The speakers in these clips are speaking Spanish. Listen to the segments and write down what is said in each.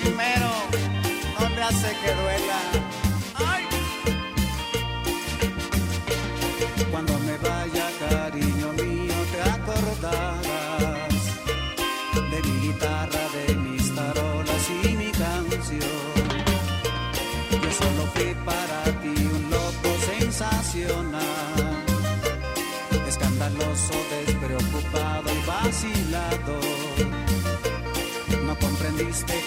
primero, no hace que duela.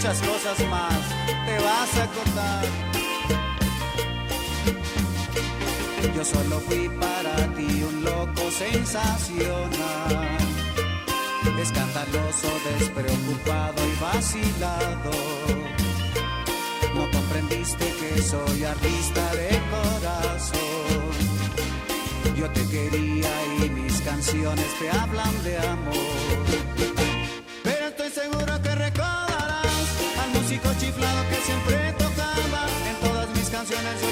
muchas cosas más. Te vas a acordar. Yo solo fui para ti un loco sensacional, escandaloso, despreocupado y vacilado. No comprendiste que soy artista de corazón. Yo te quería y mis canciones te hablan de amor.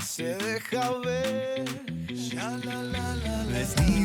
se deja ver. Ya la la la. la.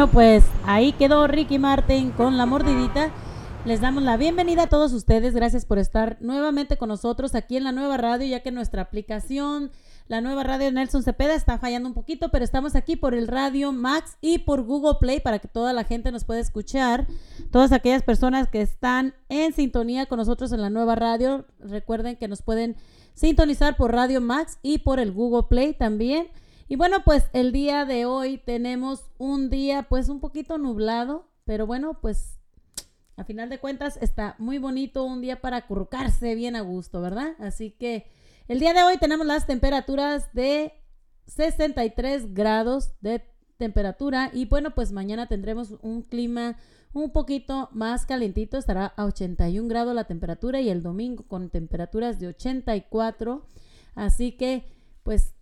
Bueno, pues ahí quedó Ricky Martin con la mordidita. Les damos la bienvenida a todos ustedes. Gracias por estar nuevamente con nosotros aquí en la nueva radio, ya que nuestra aplicación, la nueva radio Nelson Cepeda, está fallando un poquito, pero estamos aquí por el Radio Max y por Google Play para que toda la gente nos pueda escuchar. Todas aquellas personas que están en sintonía con nosotros en la nueva radio, recuerden que nos pueden sintonizar por Radio Max y por el Google Play también. Y bueno, pues el día de hoy tenemos un día pues un poquito nublado, pero bueno, pues a final de cuentas está muy bonito un día para acurrucarse bien a gusto, ¿verdad? Así que el día de hoy tenemos las temperaturas de 63 grados de temperatura y bueno, pues mañana tendremos un clima un poquito más calientito, estará a 81 grados la temperatura y el domingo con temperaturas de 84, así que pues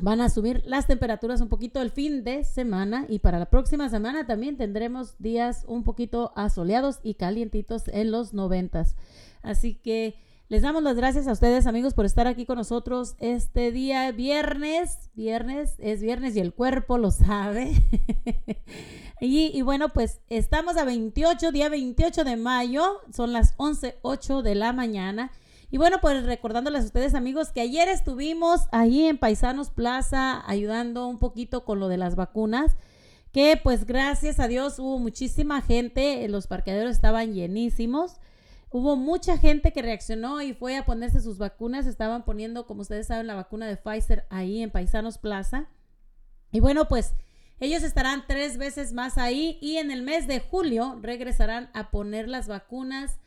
van a subir las temperaturas un poquito el fin de semana y para la próxima semana también tendremos días un poquito asoleados y calientitos en los noventas. Así que les damos las gracias a ustedes amigos por estar aquí con nosotros este día viernes. Viernes es viernes y el cuerpo lo sabe. y, y bueno, pues estamos a 28, día 28 de mayo, son las 11.08 de la mañana. Y bueno, pues recordándoles a ustedes amigos que ayer estuvimos ahí en Paisanos Plaza ayudando un poquito con lo de las vacunas, que pues gracias a Dios hubo muchísima gente, los parqueaderos estaban llenísimos. Hubo mucha gente que reaccionó y fue a ponerse sus vacunas. Estaban poniendo, como ustedes saben, la vacuna de Pfizer ahí en Paisanos Plaza. Y bueno, pues ellos estarán tres veces más ahí y en el mes de julio regresarán a poner las vacunas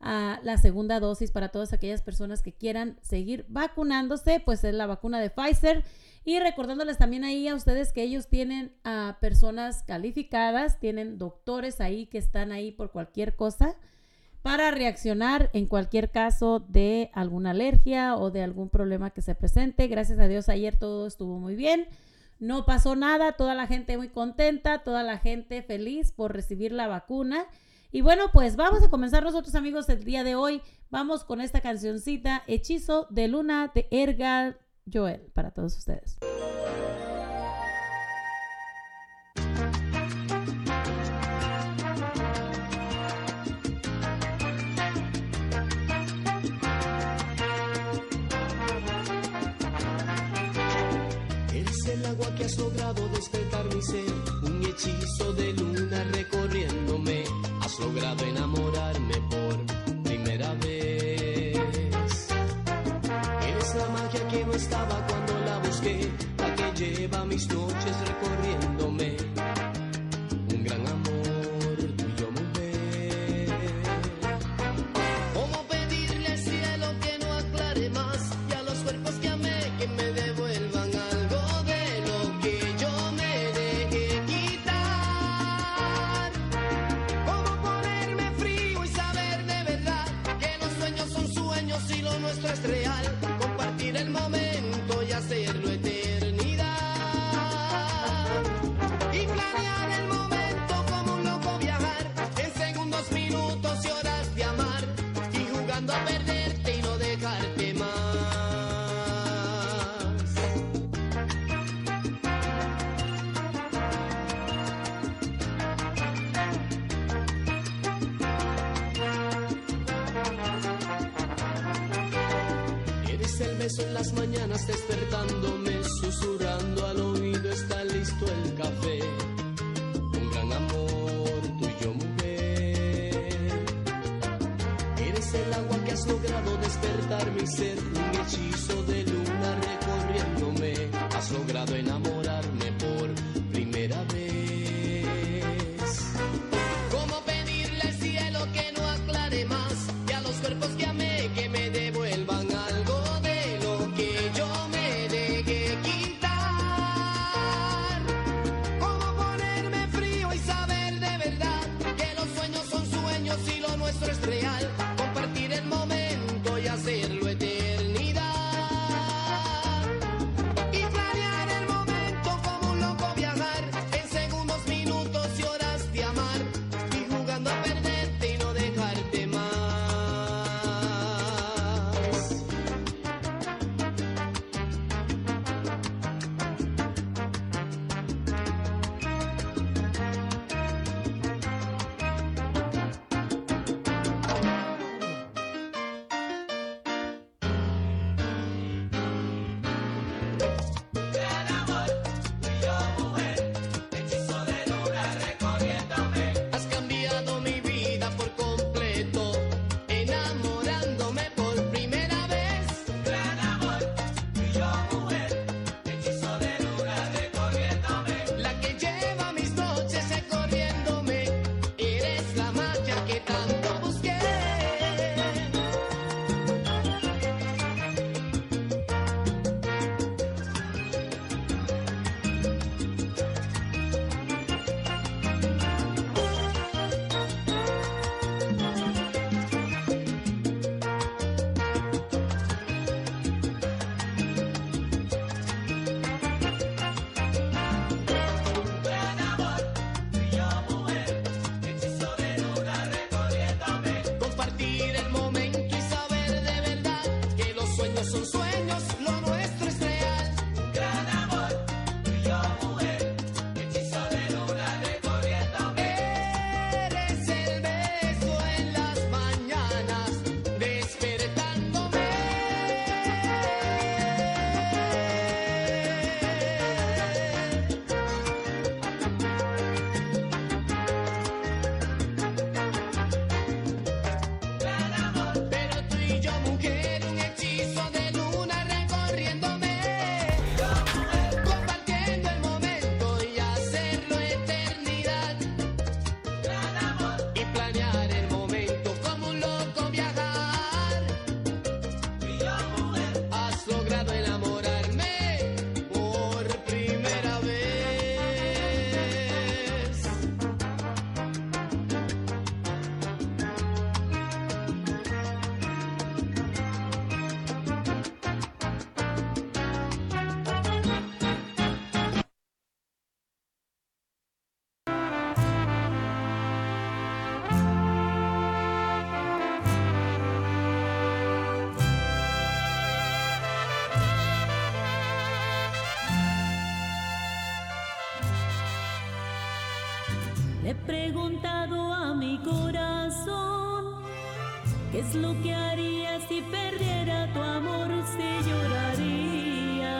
a la segunda dosis para todas aquellas personas que quieran seguir vacunándose, pues es la vacuna de Pfizer. Y recordándoles también ahí a ustedes que ellos tienen a personas calificadas, tienen doctores ahí que están ahí por cualquier cosa para reaccionar en cualquier caso de alguna alergia o de algún problema que se presente. Gracias a Dios ayer todo estuvo muy bien. No pasó nada, toda la gente muy contenta, toda la gente feliz por recibir la vacuna. Y bueno, pues vamos a comenzar nosotros amigos el día de hoy. Vamos con esta cancioncita, Hechizo de Luna de Erga Joel, para todos ustedes. Eres el agua que has logrado despertar mi ser, un hechizo de luna recorriéndome. Logrado enamorarme por primera vez. Eres la magia que no estaba cuando la busqué, la que lleva mis noches en las mañanas despertándome, susurrando al oído está listo el café. Un gran amor tuyo, mujer. Eres el agua que has logrado despertar mi ser, un hechizo de luna recorriéndome. Has logrado enamorar. preguntado a mi corazón qué es lo que haría si perdiera tu amor, si lloraría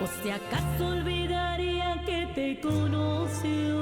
o si acaso olvidaría que te conoció.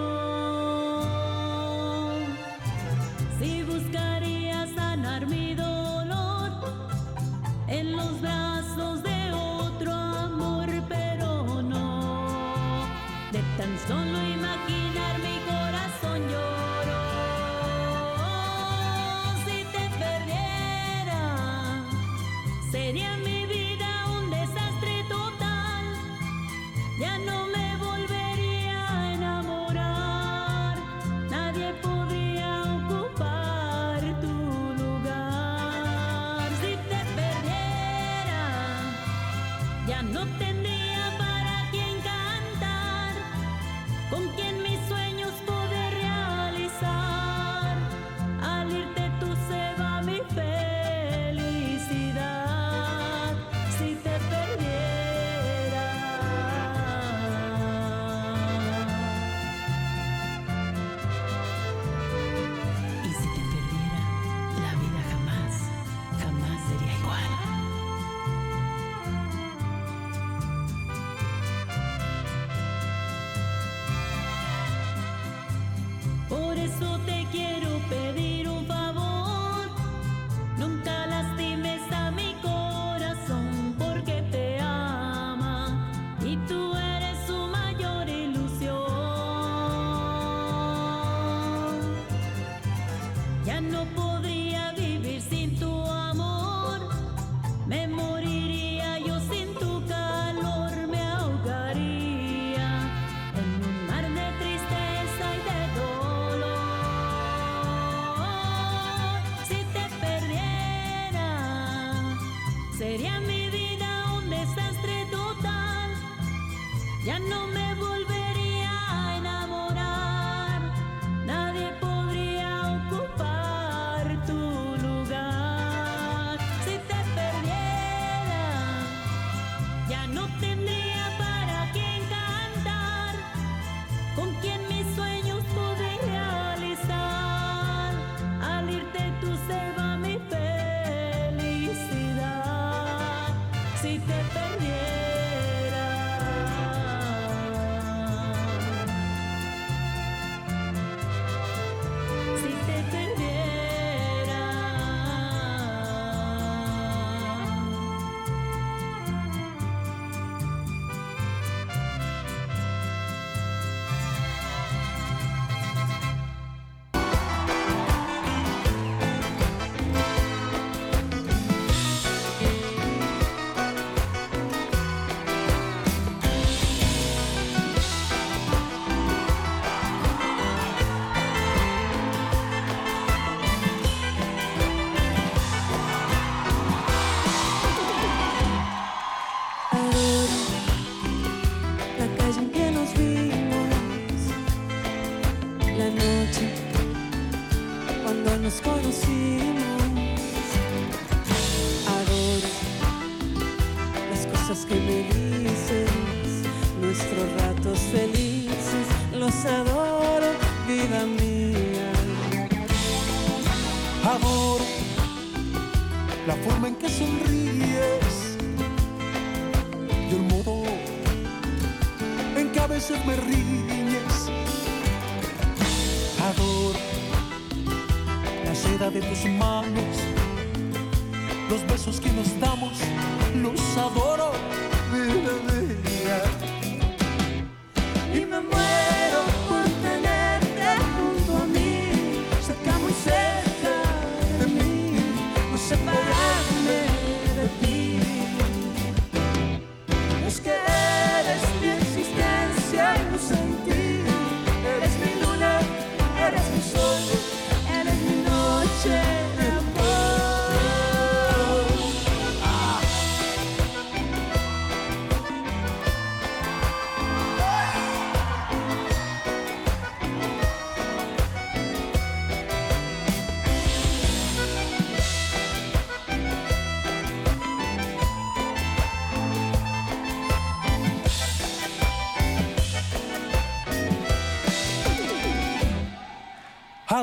no puedo.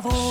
favor.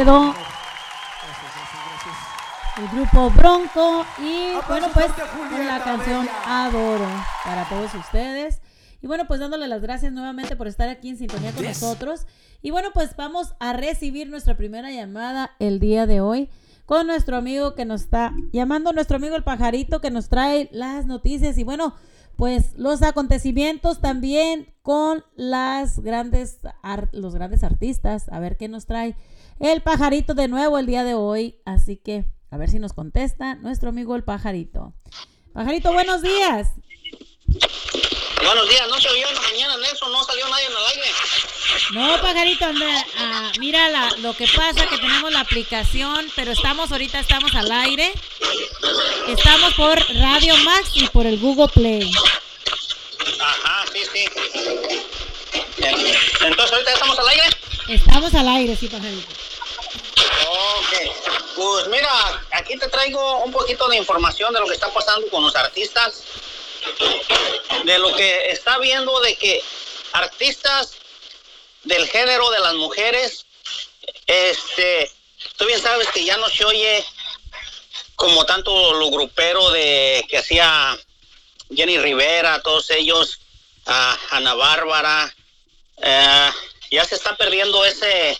quedó el grupo Bronco y bueno pues con la canción Adoro para todos ustedes. Y bueno, pues dándole las gracias nuevamente por estar aquí en sintonía con nosotros. Y bueno, pues vamos a recibir nuestra primera llamada el día de hoy con nuestro amigo que nos está llamando, nuestro amigo el pajarito que nos trae las noticias y bueno, pues los acontecimientos también con las grandes los grandes artistas, a ver qué nos trae el pajarito de nuevo el día de hoy. Así que a ver si nos contesta nuestro amigo el pajarito. Pajarito, buenos días. Buenos días, no se oyó en la mañana Nelson, no salió nadie en el aire. No, pajarito, anda, ah, mira la, lo que pasa que tenemos la aplicación, pero estamos ahorita estamos al aire. Estamos por Radio Max y por el Google Play. Ajá, sí, sí. Entonces ahorita estamos al aire. Estamos al aire, sí, pajarito. Ok, pues mira, aquí te traigo un poquito de información de lo que está pasando con los artistas, de lo que está viendo de que artistas del género de las mujeres, este, tú bien sabes que ya no se oye como tanto lo grupero de que hacía Jenny Rivera, todos ellos, a Ana Bárbara, eh, ya se está perdiendo ese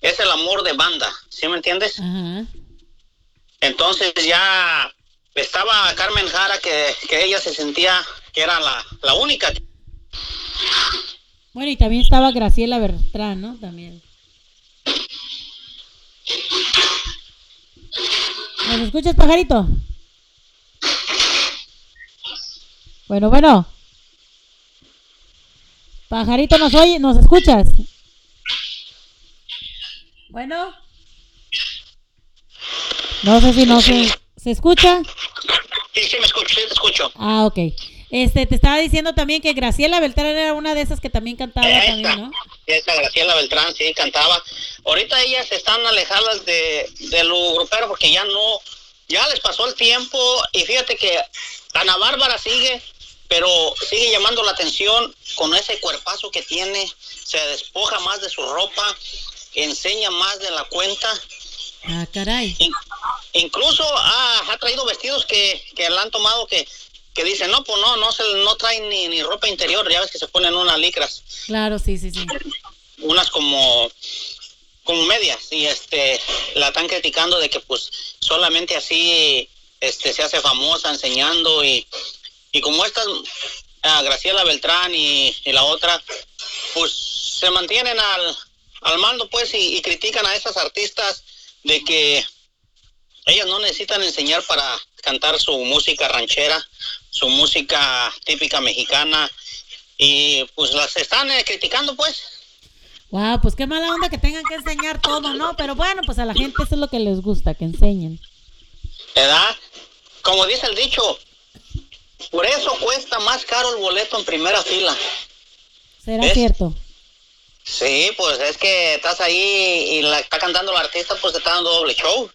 es el amor de banda, ¿sí me entiendes? Entonces ya estaba Carmen Jara que, que ella se sentía que era la, la única. Bueno, y también estaba Graciela Bertrán, ¿no? También. ¿Nos escuchas, pajarito? Bueno, bueno. Pajarito, ¿nos oye? ¿Nos escuchas? Bueno. No sé si no se, se escucha. Sí, sí, me escucho, sí te escucho. Ah, ok. Este, te estaba diciendo también que Graciela Beltrán era una de esas que también cantaba Esta, también, ¿no? Graciela Beltrán, sí, cantaba. Ahorita ellas están alejadas de, de lo grupero porque ya no, ya les pasó el tiempo y fíjate que Ana Bárbara sigue, pero sigue llamando la atención con ese cuerpazo que tiene, se despoja más de su ropa, enseña más de la cuenta. Ah, caray. In- incluso ha, ha traído vestidos que, que la han tomado que, que dicen, no, pues no, no, se, no traen ni, ni ropa interior, ya ves que se ponen unas licras, Claro, sí, sí, sí. unas como, como medias, y este, la están criticando de que pues solamente así este, se hace famosa enseñando y, y como estas, ah, Graciela Beltrán y, y la otra, pues se mantienen al, al mando pues y, y critican a esas artistas de que ellas no necesitan enseñar para cantar su música ranchera, su música típica mexicana y pues las están eh, criticando pues. Wow, pues qué mala onda que tengan que enseñar todo, ¿no? Pero bueno, pues a la gente eso es lo que les gusta, que enseñen. ¿Verdad? Como dice el dicho, por eso cuesta más caro el boleto en primera fila. ¿Será ¿Ves? cierto? Sí, pues es que estás ahí y la está cantando el artista, pues te está dando doble show.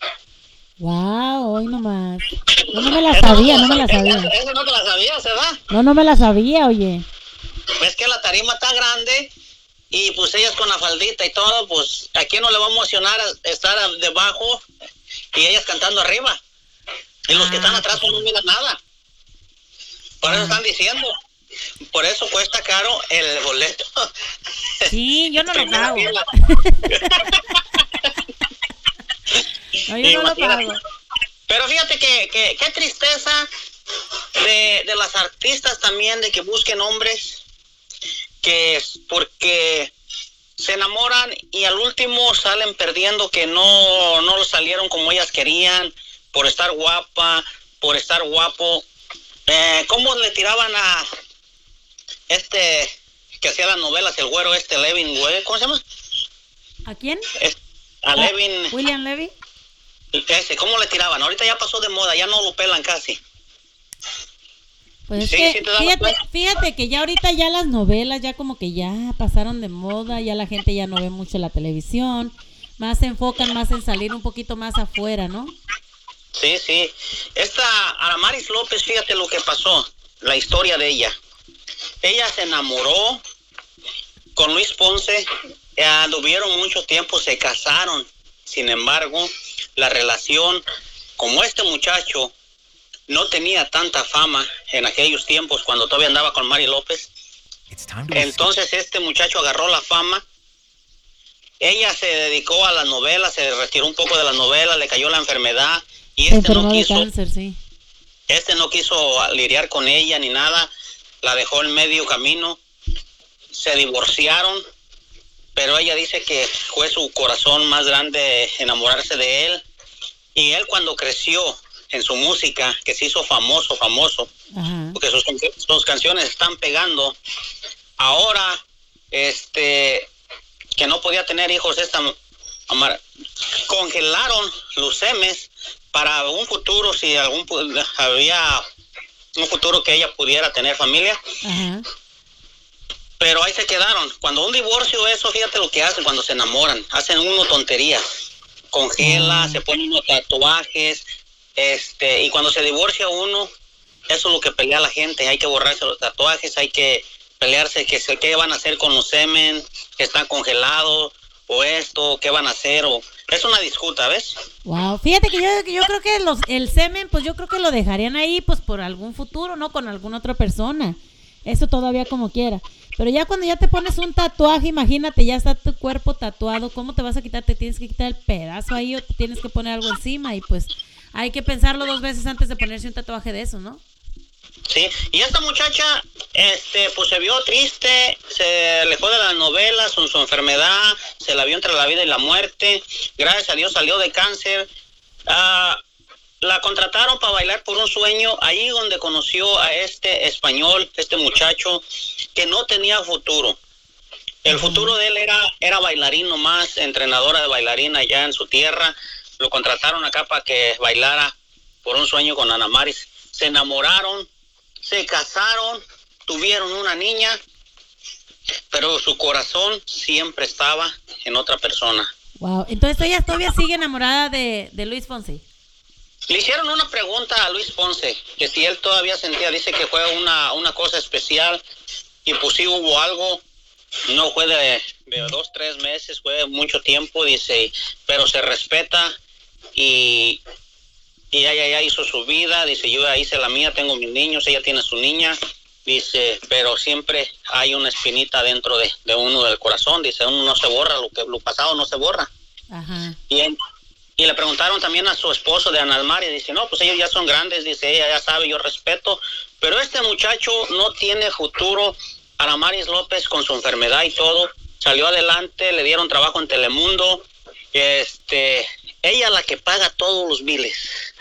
Wow, hoy nomás. No, no me la sabía, no me la sabía. Eso, eso no te la sabías, ¿verdad? No, no me la sabía, oye. Ves que la tarima está grande y pues ellas con la faldita y todo, pues a quién no le va a emocionar estar debajo y ellas cantando arriba. Y los que Ah, están atrás pues, no miran nada. Por eso están diciendo. Por eso cuesta caro el boleto. Sí, yo no lo pago. fila. No, yo no lo Imagínate. pago. Pero fíjate que, que qué tristeza de, de las artistas también de que busquen hombres que es porque se enamoran y al último salen perdiendo que no, no lo salieron como ellas querían por estar guapa, por estar guapo. Eh, ¿Cómo le tiraban a este que hacía las novelas, el güero este Levin, güey? ¿Cómo se llama? ¿A quién? Es- a Ah, Levin. William Levy. Ese, ¿cómo le tiraban? Ahorita ya pasó de moda, ya no lo pelan casi. Pues es Sí, que, sí fíjate, fíjate que ya ahorita ya las novelas ya como que ya pasaron de moda, ya la gente ya no ve mucho la televisión, más se enfocan más en salir un poquito más afuera, ¿no? Sí, sí. Esta Aramaris López, fíjate lo que pasó, la historia de ella. Ella se enamoró con Luis Ponce, eh, anduvieron mucho tiempo, se casaron. Sin embargo, la relación, como este muchacho no tenía tanta fama en aquellos tiempos cuando todavía andaba con Mari López, entonces este muchacho agarró la fama. Ella se dedicó a las novelas, se retiró un poco de las novelas, le cayó la enfermedad y este no enfermó quiso, cáncer, sí. este no quiso lidiar con ella ni nada, la dejó en medio camino, se divorciaron, pero ella dice que fue su corazón más grande enamorarse de él y él cuando creció en su música, que se hizo famoso, famoso, Ajá. porque sus, sus canciones están pegando. Ahora este, que no podía tener hijos esta Amara, congelaron los semes para un futuro, si algún había un futuro que ella pudiera tener familia, Ajá. pero ahí se quedaron. Cuando un divorcio, eso, fíjate lo que hacen cuando se enamoran, hacen uno tonterías, congela, se ponen unos tatuajes, este, y cuando se divorcia uno, eso es lo que pelea la gente, hay que borrarse los tatuajes, hay que pelearse que se, qué van a hacer con los semen que están congelados o esto, qué van a hacer o es una disputa, ¿ves? Wow, fíjate que yo, yo creo que los, el semen, pues yo creo que lo dejarían ahí, pues por algún futuro, ¿no? Con alguna otra persona. Eso todavía como quiera. Pero ya cuando ya te pones un tatuaje, imagínate, ya está tu cuerpo tatuado, ¿cómo te vas a quitar? Te tienes que quitar el pedazo ahí o te tienes que poner algo encima y pues hay que pensarlo dos veces antes de ponerse un tatuaje de eso, ¿no? Sí, y esta muchacha, este, pues se vio triste, se alejó de las novelas, con su enfermedad, se la vio entre la vida y la muerte, gracias a Dios salió de cáncer. Ah, la contrataron para bailar por un sueño, ahí donde conoció a este español, este muchacho, que no tenía futuro. El futuro de él era, era bailarín nomás, entrenadora de bailarina allá en su tierra. Lo contrataron acá para que bailara por un sueño con Ana Maris. Se enamoraron, se casaron, tuvieron una niña, pero su corazón siempre estaba en otra persona. Wow, entonces ella todavía sigue enamorada de, de Luis Fonsi. Le hicieron una pregunta a Luis Ponce, que si él todavía sentía, dice que fue una, una cosa especial y pues sí hubo algo, no fue de, de dos, tres meses, fue mucho tiempo, dice, pero se respeta y, y ella ya hizo su vida, dice, yo ya hice la mía, tengo mis niños, ella tiene su niña, dice, pero siempre hay una espinita dentro de, de uno del corazón, dice, uno no se borra, lo, que, lo pasado no se borra. Ajá. Y, y le preguntaron también a su esposo de Analmar y dice, no, pues ellos ya son grandes, dice, ella ya sabe, yo respeto, pero este muchacho no tiene futuro. Anamaris López con su enfermedad y todo, salió adelante, le dieron trabajo en Telemundo, este, ella la que paga todos los biles.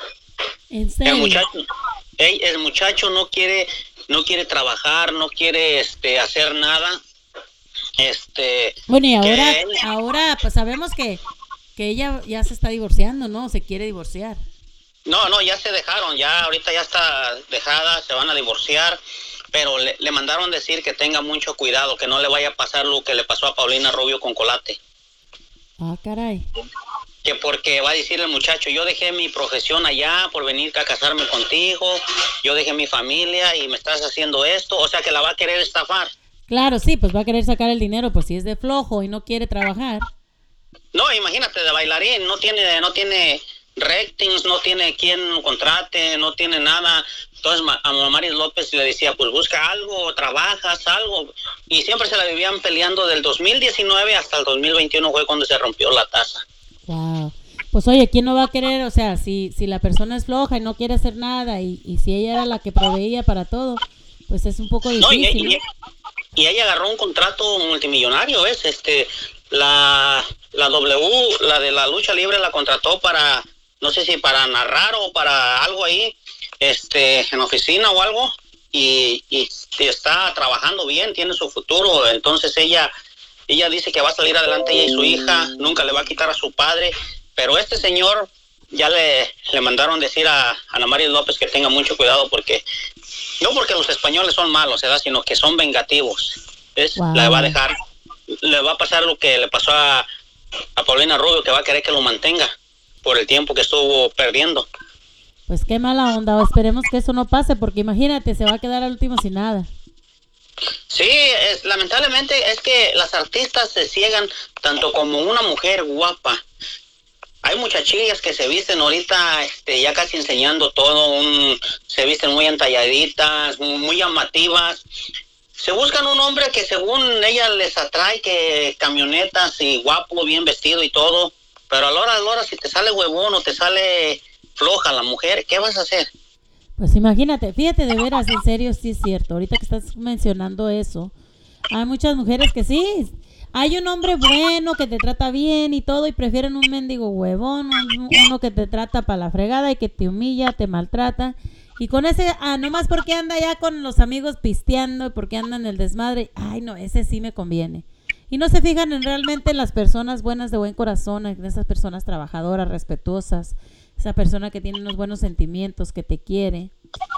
En El serio. muchacho, el, el muchacho no quiere, no quiere trabajar, no quiere este hacer nada. Este, Bueno, y ahora, él- ahora pues sabemos que, que ella ya se está divorciando, ¿no? Se quiere divorciar. No, no, ya se dejaron, ya ahorita ya está dejada, se van a divorciar, pero le, le mandaron decir que tenga mucho cuidado, que no le vaya a pasar lo que le pasó a Paulina Rubio con Colate. Ah, caray. Que porque va a decir el muchacho, yo dejé mi profesión allá por venir a casarme contigo, yo dejé mi familia y me estás haciendo esto, o sea que la va a querer estafar. Claro, sí, pues va a querer sacar el dinero, pues si es de flojo y no quiere trabajar. No, imagínate, de bailarín, no tiene, no tiene ratings, no tiene quien contrate, no tiene nada. Entonces a Maris López le decía, pues busca algo, trabajas, algo. Y siempre se la vivían peleando del 2019 hasta el 2021 fue cuando se rompió la taza. Wow. Pues oye, ¿quién no va a querer? O sea, si, si la persona es floja y no quiere hacer nada y, y si ella era la que proveía para todo, pues es un poco No, y, difícil, y- y ella agarró un contrato multimillonario, ¿ves? Este, la, la W, la de la lucha libre, la contrató para, no sé si para narrar o para algo ahí, este, en oficina o algo, y, y está trabajando bien, tiene su futuro, entonces ella, ella dice que va a salir adelante ella y su hija, nunca le va a quitar a su padre, pero este señor ya le, le mandaron decir a Ana María López que tenga mucho cuidado porque no porque los españoles son malos, ¿verdad? sino que son vengativos. ¿ves? Wow. Le va a dejar, le va a pasar lo que le pasó a, a Paulina Rubio, que va a querer que lo mantenga por el tiempo que estuvo perdiendo. Pues qué mala onda. Esperemos que eso no pase porque imagínate, se va a quedar al último sin nada. Sí, es, lamentablemente es que las artistas se ciegan tanto como una mujer guapa. Hay muchachillas que se visten ahorita este, ya casi enseñando todo, un, se visten muy entalladitas, muy, llamativas. Se buscan un hombre que según ella les atrae, que camionetas y guapo, bien vestido y todo. Pero a la hora, a la hora, si te sale huevón o te sale floja la mujer, ¿qué vas a hacer? Pues imagínate, fíjate de veras, en serio, sí es cierto. Ahorita que estás mencionando eso, hay muchas mujeres que sí. Hay un hombre bueno que te trata bien y todo y prefieren un mendigo huevón, un- uno que te trata para la fregada y que te humilla, te maltrata. Y con ese, ah, nomás porque anda ya con los amigos pisteando y porque anda en el desmadre, ay no, ese sí me conviene. Y no se fijan en realmente en las personas buenas de buen corazón, en esas personas trabajadoras, respetuosas, esa persona que tiene unos buenos sentimientos, que te quiere.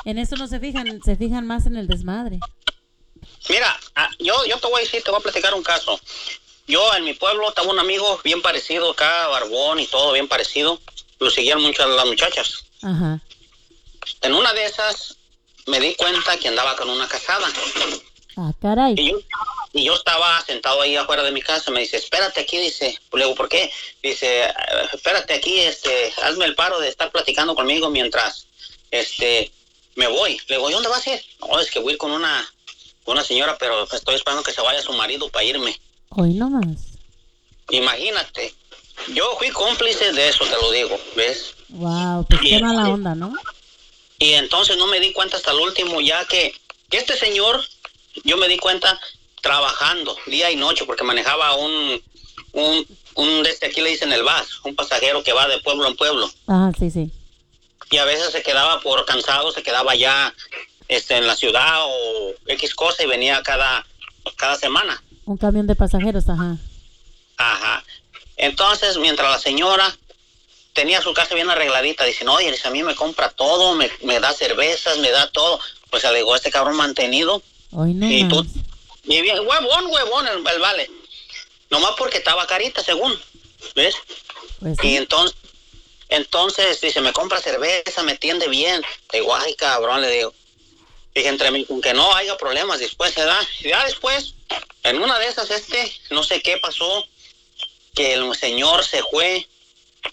En eso no se fijan, se fijan más en el desmadre. Mira, ah, yo, yo te voy a decir, te voy a platicar un caso. Yo en mi pueblo estaba un amigo bien parecido acá, barbón y todo bien parecido. Lo seguían muchas las muchachas. Ajá. En una de esas me di cuenta que andaba con una casada. Ah, caray. Y yo, y yo estaba sentado ahí afuera de mi casa. Me dice, espérate aquí, dice. Le digo, ¿por qué? Dice, "Eh, espérate aquí, este, hazme el paro de estar platicando conmigo mientras, este, me voy. Le digo, ¿y dónde vas a ir? No, es que voy a ir con una, una señora, pero estoy esperando que se vaya su marido para irme. Hoy nomás. Imagínate. Yo fui cómplice de eso, te lo digo, ¿ves? Wow, pues qué mala sí. onda, ¿no? Y entonces no me di cuenta hasta el último, ya que, que este señor, yo me di cuenta trabajando día y noche, porque manejaba un, un, un de este aquí le dicen el bus, un pasajero que va de pueblo en pueblo. Ajá, sí, sí. Y a veces se quedaba por cansado, se quedaba ya este, en la ciudad o X cosa y venía cada, cada semana. Un camión de pasajeros, ajá. Ajá. Entonces, mientras la señora tenía su casa bien arregladita, dice, oye, a mí me compra todo, me, me da cervezas, me da todo. Pues alegó este cabrón mantenido. Hoy Y tú, y bien, huevón, huevón, el, el vale. Nomás porque estaba carita, según. ¿Ves? Pues Y entonces, entonces dice, me compra cerveza, me atiende bien. Le digo, ay, cabrón, le digo. Dije, entre mí, con que no haya problemas después, se da. Y ya después, en una de esas, este, no sé qué pasó, que el señor se fue,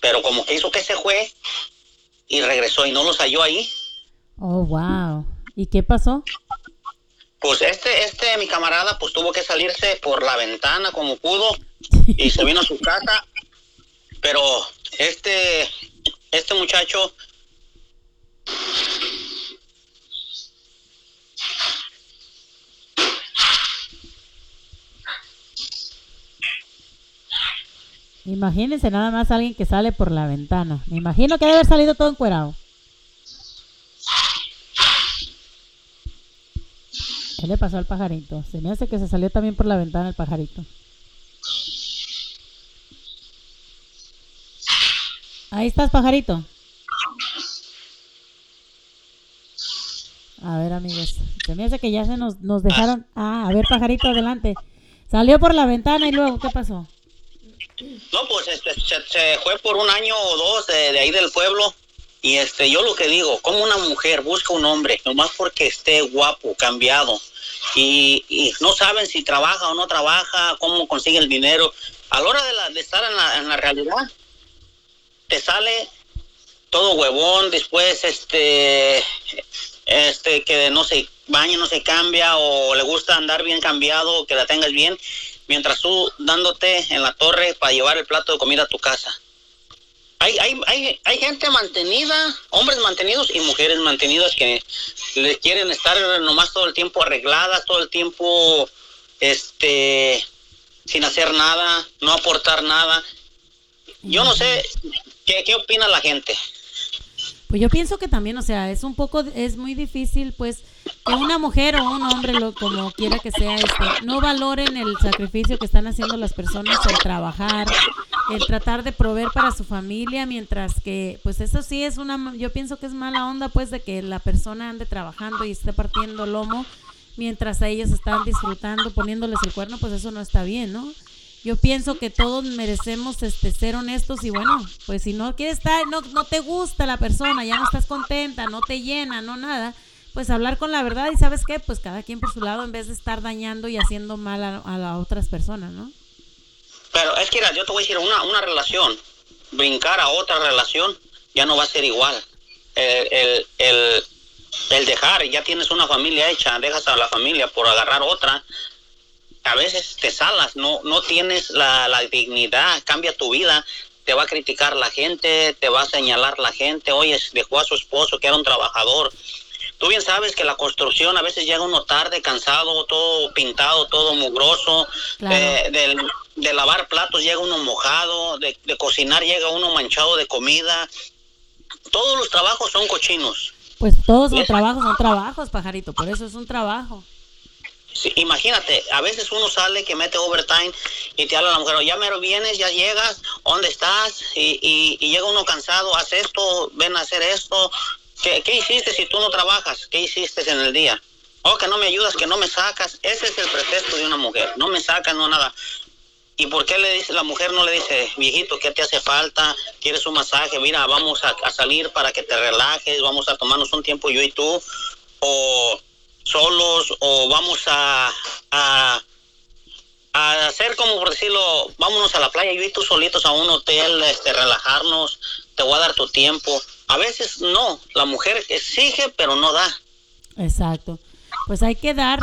pero como que hizo que se fue y regresó y no los halló ahí. Oh, wow. ¿Y qué pasó? Pues este, este, mi camarada, pues tuvo que salirse por la ventana como pudo y se vino a su casa. Pero este, este muchacho, Imagínense nada más alguien que sale por la ventana. Me imagino que debe haber salido todo encuerado. ¿Qué le pasó al pajarito? Se me hace que se salió también por la ventana el pajarito. Ahí estás, pajarito. A ver, amigos. Se me hace que ya se nos, nos dejaron. Ah, a ver, pajarito, adelante. Salió por la ventana y luego, ¿qué pasó? no, pues este, se, se fue por un año o dos de, de ahí del pueblo. Y este, yo lo que digo, como una mujer busca un hombre, nomás porque esté guapo, cambiado, y, y no saben si trabaja o no trabaja, cómo consigue el dinero. A la hora de, la- de estar en la, en la realidad, te sale todo huevón, después este, este, que no se baña, no se cambia, o le gusta andar bien cambiado, que la tengas bien, mientras tú dándote en la torre para llevar el plato de comida a tu casa. Hay, hay, hay, hay gente mantenida, hombres mantenidos y mujeres mantenidas que le quieren estar nomás todo el tiempo arregladas, todo el tiempo este sin hacer nada, no aportar nada. Yo no sé qué, qué opina la gente. Pues yo pienso que también, o sea, es un poco, es muy difícil, pues, que una mujer o un hombre, lo, como quiera que sea, este, no valoren el sacrificio que están haciendo las personas el trabajar, el tratar de proveer para su familia, mientras que, pues, eso sí es una, yo pienso que es mala onda, pues, de que la persona ande trabajando y esté partiendo lomo, mientras a ellos están disfrutando, poniéndoles el cuerno, pues eso no está bien, ¿no? Yo pienso que todos merecemos este ser honestos y bueno, pues si no quieres estar, no, no te gusta la persona, ya no estás contenta, no te llena, no nada, pues hablar con la verdad y sabes qué, pues cada quien por su lado en vez de estar dañando y haciendo mal a, las otras personas, ¿no? Pero es que yo te voy a decir, una, una relación, brincar a otra relación, ya no va a ser igual. El, el, el, el dejar, ya tienes una familia hecha, dejas a la familia por agarrar otra, a veces te salas, no, no tienes la, la dignidad, cambia tu vida, te va a criticar la gente, te va a señalar la gente, oye, dejó a su esposo que era un trabajador. Tú bien sabes que la construcción a veces llega uno tarde, cansado, todo pintado, todo mugroso, Claro. eh, del- de lavar platos llega uno mojado, de, de cocinar llega uno manchado de comida. Todos los trabajos son cochinos. Pues todos son trabajos, son trabajos, pajarito, por eso es un trabajo. Sí, imagínate, a veces uno sale que mete overtime y te habla la mujer, ya mero vienes, ya llegas, ¿dónde estás? Y, y, y llega uno cansado, haz esto, ven a hacer esto. ¿Qué, ¿Qué hiciste si tú no trabajas? ¿Qué hiciste en el día? Oh, que no me ayudas, que no me sacas. Ese es el pretexto de una mujer. No me sacas, no nada. ¿Y por qué le dice la mujer no le dice, viejito, qué te hace falta? ¿Quieres un masaje? Mira, vamos a, a salir para que te relajes, vamos a tomarnos un tiempo yo y tú. O solos o vamos a, a, a hacer como por decirlo, vámonos a la playa, yo y tú solitos a un hotel, este, relajarnos, te voy a dar tu tiempo. A veces no, la mujer exige pero no da. Exacto. Pues hay que dar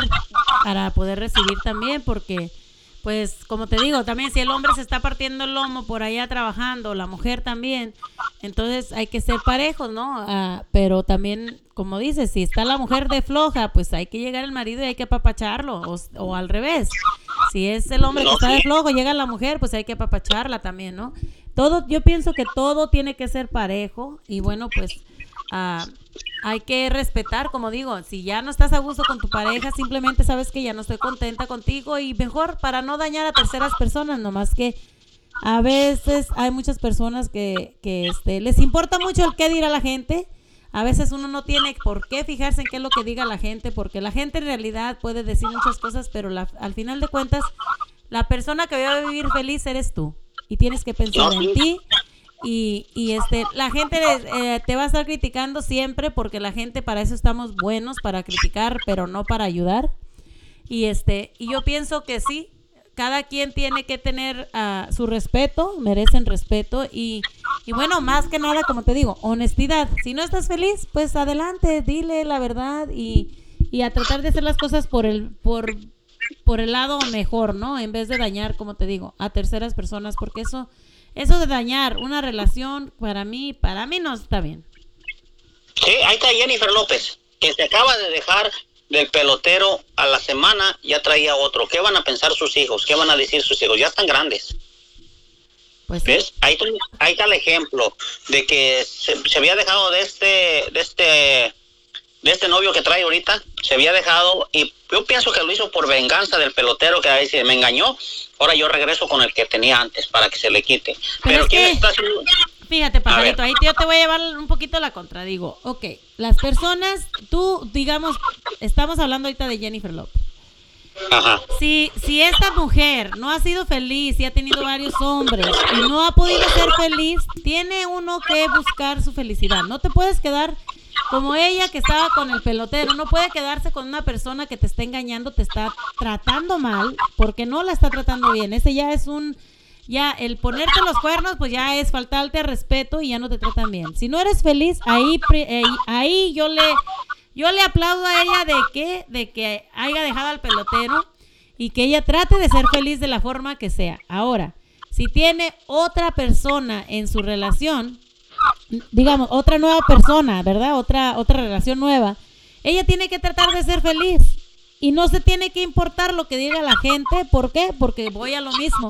para poder recibir también, porque, pues, como te digo, también si el hombre se está partiendo el lomo por allá trabajando, la mujer también, entonces hay que ser parejos, ¿no? Ah, pero también, como dices, si está la mujer de floja, pues hay que llegar el marido y hay que apapacharlo, o, o al revés. Si es el hombre que está de flojo, llega la mujer, pues hay que apapacharla también, ¿no? Todo, yo pienso que todo tiene que ser parejo y bueno, pues ah, hay que respetar, como digo, si ya no estás a gusto con tu pareja, simplemente sabes que ya no estoy contenta contigo y mejor para no dañar a terceras personas, nomás que a veces hay muchas personas que, que este, les importa mucho el qué dirá la gente. A veces uno no tiene por qué fijarse en qué es lo que diga la gente, porque la gente en realidad puede decir muchas cosas, pero la- al final de cuentas, la persona que va a vivir feliz eres tú. Y tienes que pensar en ti. Y, y este, la gente eh, te va a estar criticando siempre, porque la gente para eso estamos buenos, para criticar, pero no para ayudar. Y este, y yo pienso que sí, cada quien tiene que tener ah, su respeto, merecen respeto y, y bueno, más que nada, como te digo, honestidad. Si no estás feliz, pues adelante, dile la verdad y, y a tratar de hacer las cosas por el, por, por el lado mejor, ¿no? En vez de dañar, como te digo, a terceras personas, porque eso, eso de dañar una relación, para mí, para mí no está bien. Sí, ahí está Jennifer López, que se acaba de dejar del pelotero a la semana, ya traía otro. ¿Qué van a pensar sus hijos? ¿Qué van a decir sus hijos? Ya están grandes. Pues ¿Ves? Ahí, está- ahí está el ejemplo de que se, se había dejado de este, de este, de este novio que trae ahorita, se había dejado y yo pienso que lo hizo por venganza del pelotero que ahí se me engañó. Ahora yo regreso con el que tenía antes para que se le quite. Pero, es ¿quién que- está haciendo? Fíjate, pajarito, ahí yo te voy a llevar un poquito la contra. Digo, ok, las personas, tú, digamos, estamos hablando ahorita de Jennifer López. Ajá. Si, si esta mujer no ha sido feliz y ha tenido varios hombres y no ha podido ser feliz, tiene uno que buscar su felicidad. No te puedes quedar como ella que estaba con el pelotero. No puede quedarse con una persona que te está engañando, te está tratando mal, porque no la está tratando bien. Ese ya es un... Ya, el ponerte los cuernos, pues ya es faltarte al respeto y ya no te tratan bien. Si no eres feliz, ahí, pri- eh, ahí yo le, yo le aplaudo a ella de que, de que haya dejado al pelotero y que ella trate de ser feliz de la forma que sea. Ahora, si tiene otra persona en su relación, digamos, otra nueva persona, ¿verdad? Otra, otra relación nueva, ella tiene que tratar de ser feliz. Y no se tiene que importar lo que diga la gente. ¿Por qué? Porque voy a lo mismo.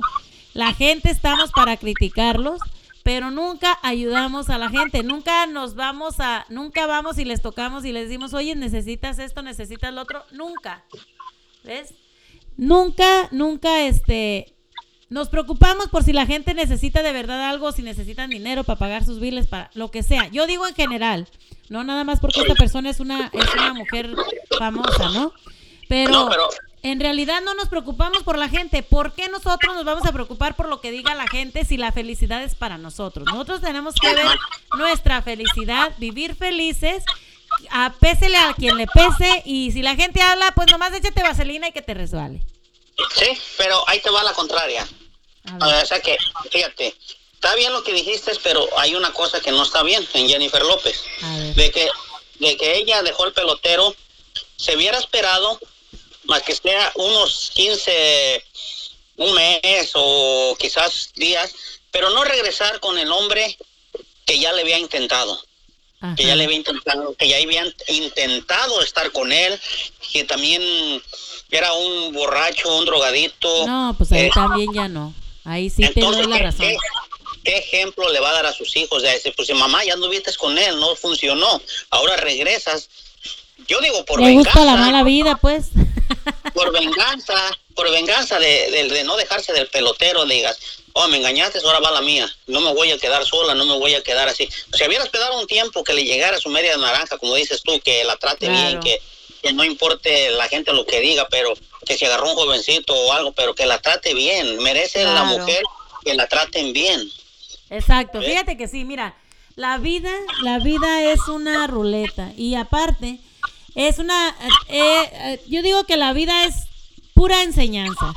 La gente estamos para criticarlos, pero nunca ayudamos a la gente. Nunca nos vamos a, nunca vamos y les tocamos y les decimos, oye, necesitas esto, necesitas lo otro. Nunca. ¿Ves? Nunca, nunca, este, nos preocupamos por si la gente necesita de verdad algo, si necesitan dinero para pagar sus biles, para lo que sea. Yo digo en general, no nada más porque esta persona es una, es una mujer famosa, ¿no? Pero, No, pero- en realidad no nos preocupamos por la gente. ¿Por qué nosotros nos vamos a preocupar por lo que diga la gente si la felicidad es para nosotros? Nosotros tenemos que ver nuestra felicidad, vivir felices, a pésele a quien le pese y si la gente habla, pues nomás échate vaselina y que te resbale. Sí, pero ahí te va la contraria. A ver. O sea que, fíjate, está bien lo que dijiste, pero hay una cosa que no está bien en Jennifer López. De que, de que ella dejó el pelotero, se hubiera esperado más que sea unos 15, un mes o quizás días, pero no regresar con el hombre que ya le había intentado. que ya le había intentado, que ya habían intentado estar con él, que también era un borracho, un drogadito. No, pues ahí Eh, también ya no. Ahí sí te doy la ¿qué- razón. qué- ¿qué ejemplo le va a dar a sus hijos? De decir, pues si mamá ya anduviste con él, no funcionó, ahora regresas. Yo digo, por Le venganza, gusta la mala vida, pues. por venganza, por venganza de, de- de no dejarse del pelotero, digas, oh, me engañaste, ahora va la mía, no me voy a quedar sola, no me voy a quedar así. Si hubieras esperado un tiempo que le llegara su media naranja, como dices tú, que la trate Claro. bien, que, que no importe la gente lo que diga, pero que se agarró un jovencito o algo, pero que la trate bien, merece la mujer que la traten bien. Exacto, ¿Eh? fíjate que sí, mira, la vida, la vida es una ruleta y aparte es una, eh, eh, yo digo que la vida es pura enseñanza.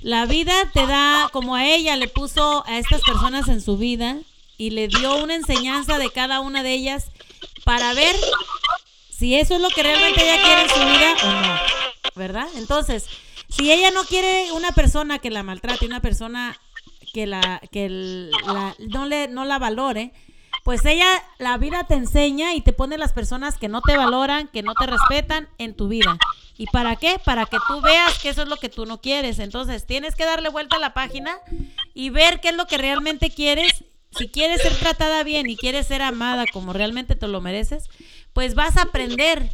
La vida te da, como a ella le puso a estas personas en su vida y le dio una enseñanza de cada una de ellas para ver si eso es lo que realmente ella quiere en su vida o no, ¿verdad? Entonces, si ella no quiere una persona que la maltrate, una persona que la que la- no le no la valore, pues ella la vida te enseña y te pone las personas que no te valoran, que no te respetan en tu vida. ¿Y para qué? Para que tú veas que eso es lo que tú no quieres. Entonces, tienes que darle vuelta a la página y ver qué es lo que realmente quieres. Si quieres ser tratada bien y quieres ser amada como realmente te lo mereces, pues vas a aprender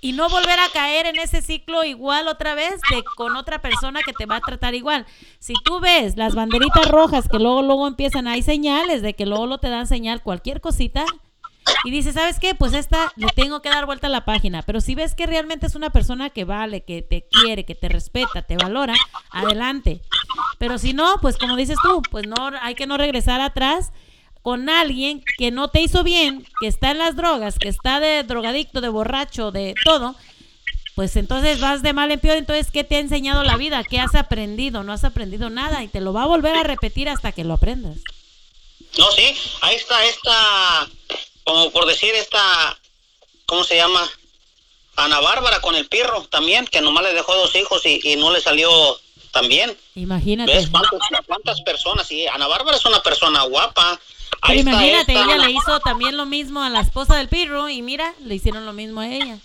y no volver a caer en ese ciclo igual otra vez de con otra persona que te va a tratar igual. Si tú ves las banderitas rojas que luego luego empiezan, hay señales de que luego lo te dan señal cualquier cosita y dices, ¿sabes qué? Pues esta le tengo que dar vuelta a la página, pero si ves que realmente es una persona que vale, que te quiere, que te respeta, te valora, adelante. Pero si no, pues como dices tú, pues no hay que no regresar atrás con alguien que no te hizo bien, que está en las drogas, que está de drogadicto, de borracho, de todo, pues entonces vas de mal en peor. Entonces, ¿qué te ha enseñado la vida? ¿Qué has aprendido? No has aprendido nada y te lo va a volver a repetir hasta que lo aprendas. No, sí, ahí está esta, como por decir, esta, ¿cómo se llama? Ana Bárbara con el pirro también, que nomás le dejó dos hijos y, y no le salió tan bien. Imagínate. ¿Ves cuántas, cuántas personas? Y Ana Bárbara es una persona guapa. Pero imagínate, esta. ella le hizo también lo mismo a la esposa del pirro y mira, le hicieron lo mismo a ella.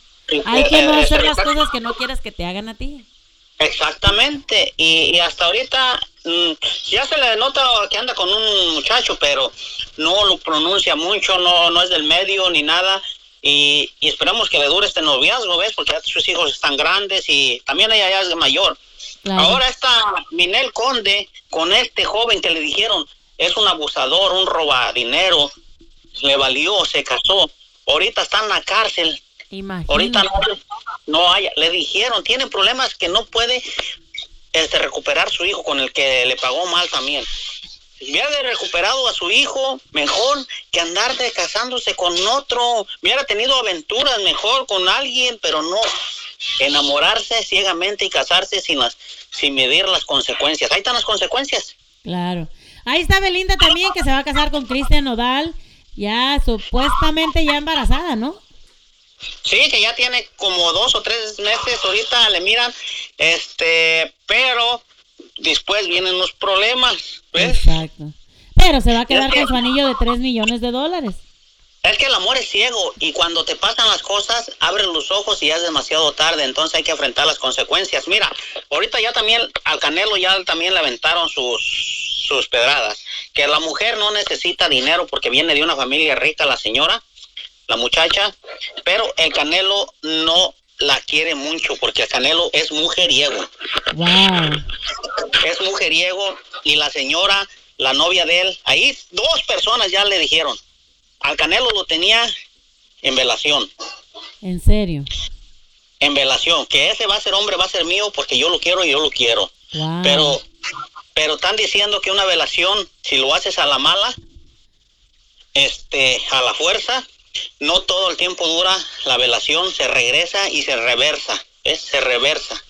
Hay eh, que no eh, hacer eh, las cosas que no quieras que te hagan a ti. Exactamente, y, y hasta ahorita mm, ya se le nota que anda con un muchacho, pero no lo pronuncia mucho, no, no es del medio ni nada, y, y esperamos que le dure este noviazgo, ¿ves? Porque ya sus hijos están grandes y también ella ya es mayor. Claro. Ahora está Minel Conde con este joven que le dijeron es un abusador, un robadinero, le valió, se casó, ahorita está en la cárcel, Imagínate. Ahorita no, no hay, le dijeron, tiene problemas que no puede este, recuperar su hijo con el que le pagó mal también. Hubiera recuperado a su hijo mejor que andar de casándose con otro. Hubiera tenido aventuras mejor con alguien, pero no enamorarse ciegamente y casarse sin las, sin medir las consecuencias. Ahí están las consecuencias. Claro. Ahí está Belinda también, que se va a casar con Cristian Nodal. Ya supuestamente ya embarazada, ¿no? Sí, que ya tiene como dos o tres meses, ahorita le miran, este, pero después vienen los problemas, ¿ves? Exacto. Pero se va a quedar con su anillo de 3 millones de dólares. Es que el amor es ciego y cuando te pasan las cosas, abres los ojos y ya es demasiado tarde, entonces hay que enfrentar las consecuencias. Mira, ahorita ya también al Canelo ya también le aventaron sus, sus pedradas, que la mujer no necesita dinero porque viene de una familia rica la señora, la muchacha, pero el Canelo no la quiere mucho porque el Canelo es mujeriego. Wow. es mujeriego y la señora, la novia de él, ahí dos personas ya le dijeron, al Canelo lo tenía en velación, En serio. en velación, que ese va a ser hombre, va a ser mío porque yo lo quiero y yo lo quiero. Wow. Pero, pero están diciendo que una velación, si lo haces a la mala, este, a la fuerza, no todo el tiempo dura la velación, se regresa y se reversa, ¿ves? Se reversa.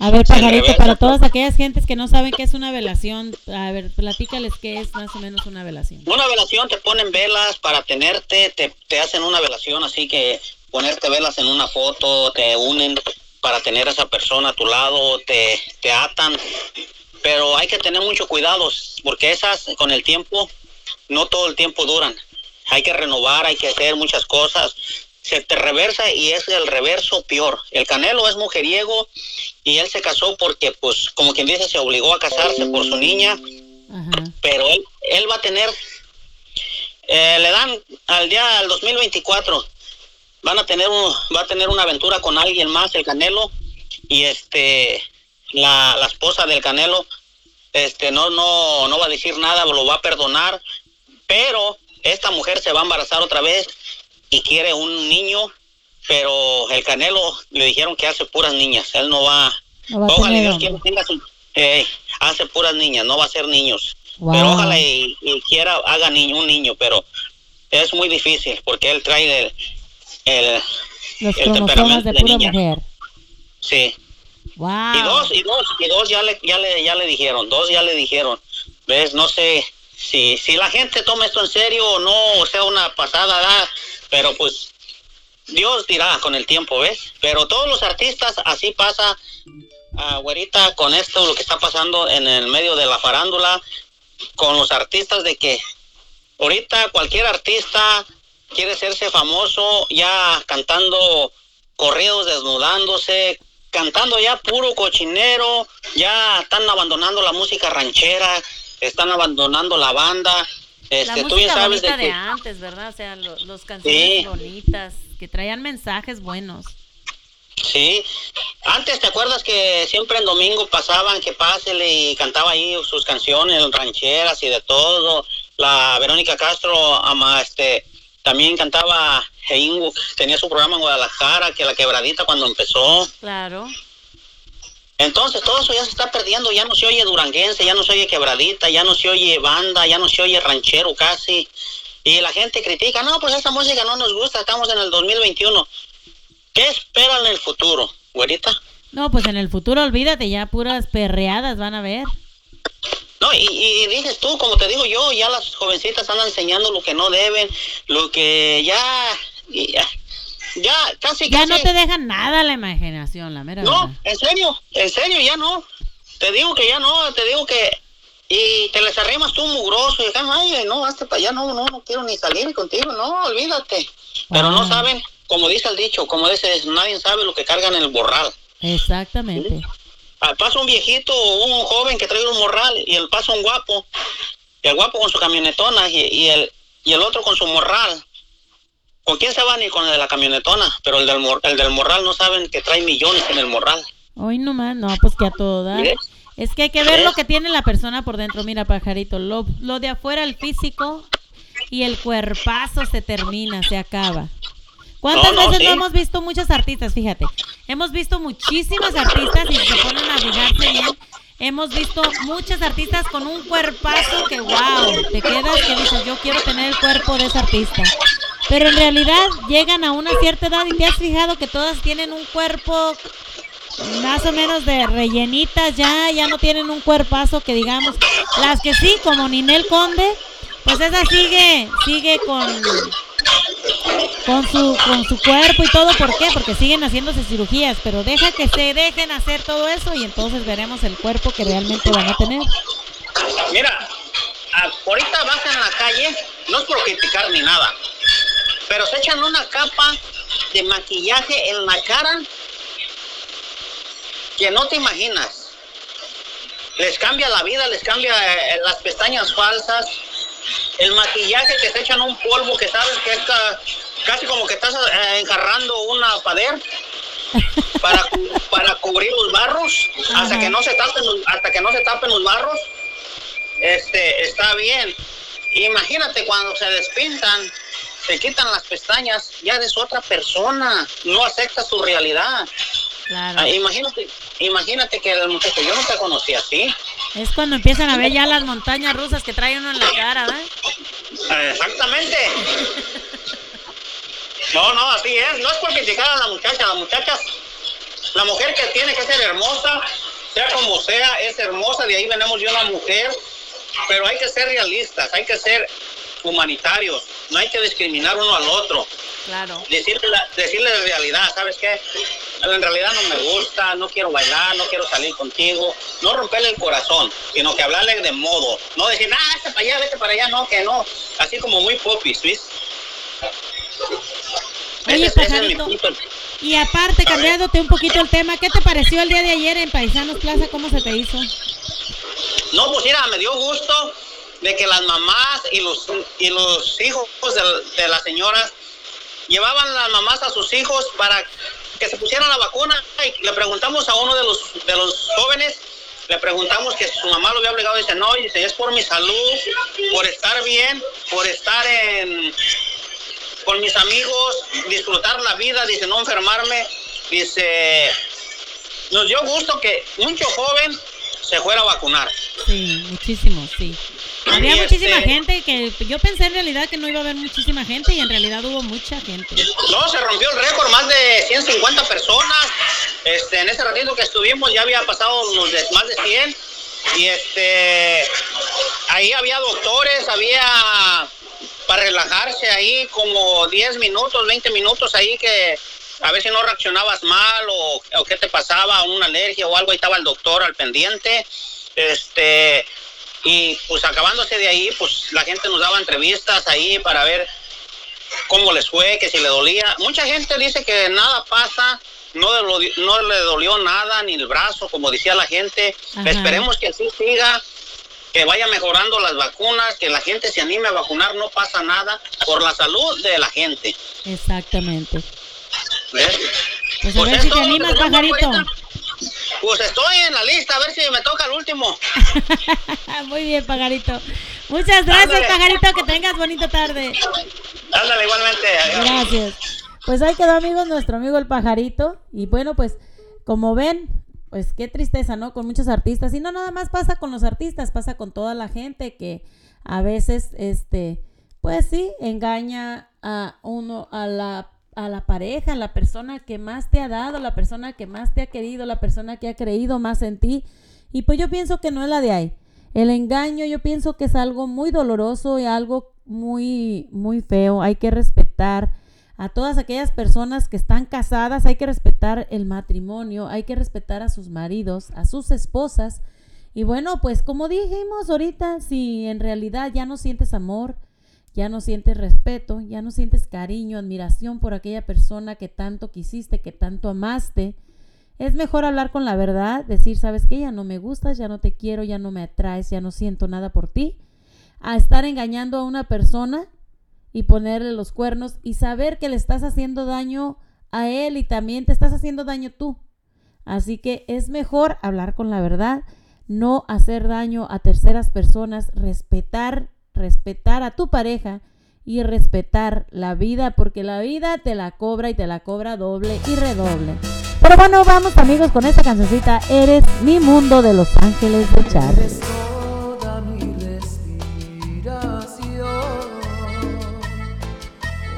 A ver, pajarito, para todas aquellas gentes que no saben qué es una velación, a ver, platícales qué es más o menos una velación. Una velación te ponen velas para tenerte, te, te hacen una velación, así que ponerte velas en una foto, te unen para tener a esa persona a tu lado, te, te atan, pero hay que tener mucho cuidado porque esas con el tiempo no todo el tiempo duran. Hay que renovar, hay que hacer muchas cosas. Se te reversa y es el reverso peor. El Canelo es mujeriego y él se casó porque, pues, como quien dice, se obligó a casarse por su niña Ajá. pero él, él va a tener, eh, le dan al día al 2024, van a tener un, va a tener una aventura con alguien más, el Canelo, y este, la, la esposa del Canelo, este, no, no, no va a decir nada, lo va a perdonar, pero esta mujer se va a embarazar otra vez y quiere un niño, pero el Canelo le dijeron que hace puras niñas, él no va, No va a ojalá Dios quiera tenga su, eh, hace puras niñas, no va a ser niños, Wow. pero ojalá y, y quiera haga niño, un niño, pero es muy difícil porque él trae el, el Los el temperamento de de pura niña. mujer. sí, Y dos, y dos, y dos ya le, ya le, ya le dijeron, dos ya le dijeron. ¿Ves? No sé si, si la gente toma esto en serio o no, o sea una pasada, ¿verdad? pero pues Dios dirá con el tiempo, ¿ves? Pero todos los artistas así pasa, ah, güerita, con esto, lo que está pasando en el medio de la farándula, con los artistas de que ahorita cualquier artista quiere hacerse famoso ya cantando corridos desnudándose, cantando ya puro cochinero, ya están abandonando la música ranchera, están abandonando la banda. La Este, tú bien música sabes de antes, ¿verdad? O sea, lo- los canciones Sí. bonitas que traían mensajes buenos. Sí, antes te acuerdas que siempre en domingo pasaban que pásele y cantaba ahí sus canciones rancheras y de todo. La Verónica Castro ama, este, también cantaba, ahí, tenía su programa en Guadalajara, que la quebradita cuando empezó. Claro. Entonces todo eso ya se está perdiendo, ya no se oye duranguense, ya no se oye quebradita, ya no se oye banda, ya no se oye ranchero casi. Y la gente critica, no, pues esa música no nos gusta, estamos en el 2021. ¿Qué esperan en el futuro, güerita? No, pues en el futuro olvídate, ya puras perreadas van a ver. No, y, y dices tú, como te digo yo, ya las jovencitas andan enseñando lo que no deben, lo que ya, ya, ya casi, Ya casi- no te dejan nada la imaginación, la mera No, verdad. en serio, en serio, ya no. Te digo que ya no, te digo que. Y te les arrimas tú mugroso y acá, ay, no, hazte para allá, no, no, no quiero ni salir contigo, no, olvídate. Pero no saben, como dice el dicho, como dices, nadie sabe lo que cargan en el borral. Exactamente. Pasa un viejito o un joven que trae un morral y el pasa un guapo, y el guapo con su camionetona y, y el, y el otro con su morral. ¿Con quién se van y con el de la camionetona? Pero el del, mor- el del morral no saben que trae millones en el morral. Hoy nomás, no, pues que a todo dar. Es que hay que ver lo que tiene la persona por dentro. Mira, pajarito, lo, lo de afuera, el físico y el cuerpazo se termina, se acaba. ¿Cuántas No, no, veces sí. no hemos visto muchas artistas? Fíjate, hemos visto muchísimas artistas y se ponen a fijarse bien, hemos visto muchas artistas con un cuerpazo que wow, te quedas que dices, yo quiero tener el cuerpo de esa artista. Pero en realidad llegan a una cierta edad y te has fijado que todas tienen un cuerpo más o menos de rellenitas ya, ya no tienen un cuerpazo que digamos, las que sí, como Ninel Conde, pues esa sigue, sigue con con su, con su cuerpo y todo, ¿por qué? Porque siguen haciéndose cirugías, pero deja que se dejen hacer todo eso y entonces veremos el cuerpo que realmente van a tener. Mira, ahorita vas en la calle, no es por criticar ni nada, pero se echan una capa de maquillaje en la cara que no te imaginas. Les cambia la vida, les cambia eh, las pestañas falsas, el maquillaje que se echan un polvo que sabes que es ca- casi como que estás eh, enjarrando una pader para, para cubrir los barros hasta que no se tapen los- hasta que no se tapen los barros este está bien. Imagínate cuando se despintan se quitan las pestañas ya eres otra persona no aceptas tu realidad Claro. Ah, imagínate imagínate que el muchacho yo no te conocí así Es cuando empiezan a ver ya las montañas rusas que trae uno en la cara, ¿verdad? Ah, exactamente. No no así es. No es por criticar a la muchacha. La muchacha la mujer que tiene que ser hermosa sea como sea es hermosa. De ahí venimos yo una mujer. Pero hay que ser realistas hay que ser humanitarios. No hay que discriminar uno al otro Claro. decirle la, decirle la realidad, ¿sabes qué? En realidad no me gusta, no quiero bailar, no quiero salir contigo, no romperle el corazón, sino que hablarle de modo, no decir, ah, vete para allá, vete para allá, no, que no, así como muy popis, ¿ves? Oye, Ese es- ese es. Y aparte, cambiándote un poquito el tema, ¿qué te pareció el día de ayer en Paisanos Plaza? ¿Cómo se te hizo? No, pues mira, me dio gusto de que las mamás y los, y los hijos de, de la señora llevaban las mamás a sus hijos para que se pusieran la vacuna y le preguntamos a uno de los, de los jóvenes, le preguntamos que su mamá lo había obligado, dice, no, dice, es por mi salud, por estar bien, por estar en, con mis amigos, disfrutar la vida, dice, no enfermarme, dice, nos dio gusto que mucho joven se fuera a vacunar. Sí, muchísimo, sí. Había muchísima este- gente que yo pensé en realidad que no iba a haber muchísima gente y en realidad hubo mucha gente. No, se rompió el récord, más de 150 personas. Este, en ese ratito que estuvimos ya había pasado de, más de 100. Y este, ahí había doctores, había para relajarse ahí como 10 minutos, 20 minutos ahí que a ver si no reaccionabas mal o, o qué te pasaba, una alergia o algo, ahí estaba el doctor al pendiente. Este, y pues acabándose de ahí, pues la gente nos daba entrevistas ahí para ver cómo les fue, que si le dolía. Mucha gente dice que nada pasa, no, no le dolió nada, ni el brazo, como decía la gente. Ajá. Esperemos que así siga, que vaya mejorando las vacunas, que la gente se anime a vacunar, no pasa nada, por la salud de la gente. Exactamente. ¿ves? Pues a Pues ver es si te animas, tenemos pajarito. ahorita. Pues estoy en la lista, a ver si me toca el último. Muy bien, pajarito. Muchas gracias, Ándale. pajarito. Que tengas bonita tarde. Ándale, igualmente. adiós. Gracias. Pues ahí quedó, amigos, nuestro amigo el pajarito. Y bueno, pues, como ven, pues qué tristeza, ¿no? Con muchos artistas. Y no nada más pasa con los artistas, pasa con toda la gente que a veces, este, pues sí, engaña a uno, a la, a la pareja, la persona que más te ha dado, la persona que más te ha querido, la persona que ha creído más en ti. Y pues yo pienso que no es la de ahí. El engaño yo pienso que es algo muy doloroso y algo muy, muy feo. Hay que respetar a todas aquellas personas que están casadas, hay que respetar el matrimonio, hay que respetar a sus maridos, a sus esposas. Y bueno, pues como dijimos ahorita, si en realidad ya no sientes amor, ya no sientes respeto, ya no sientes cariño, admiración por aquella persona que tanto quisiste, que tanto amaste, es mejor hablar con la verdad, decir, sabes que ya no me gustas, ya no te quiero, ya no me atraes, ya no siento nada por ti, a estar engañando a una persona y ponerle los cuernos y saber que le estás haciendo daño a él y también te estás haciendo daño tú. Así que es mejor hablar con la verdad, no hacer daño a terceras personas, respetar, respetar a tu pareja y respetar la vida, porque la vida te la cobra y te la cobra doble y redoble. Pero bueno, vamos amigos con esta cancioncita, Eres mi mundo de Los Ángeles de respiración.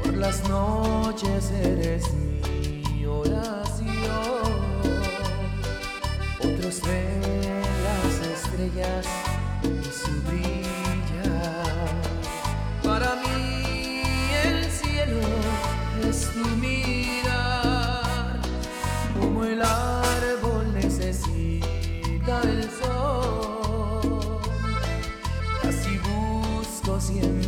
Por las noches eres mi oración. Otros ven las estrellas el árbol necesita el sol. Así busco siempre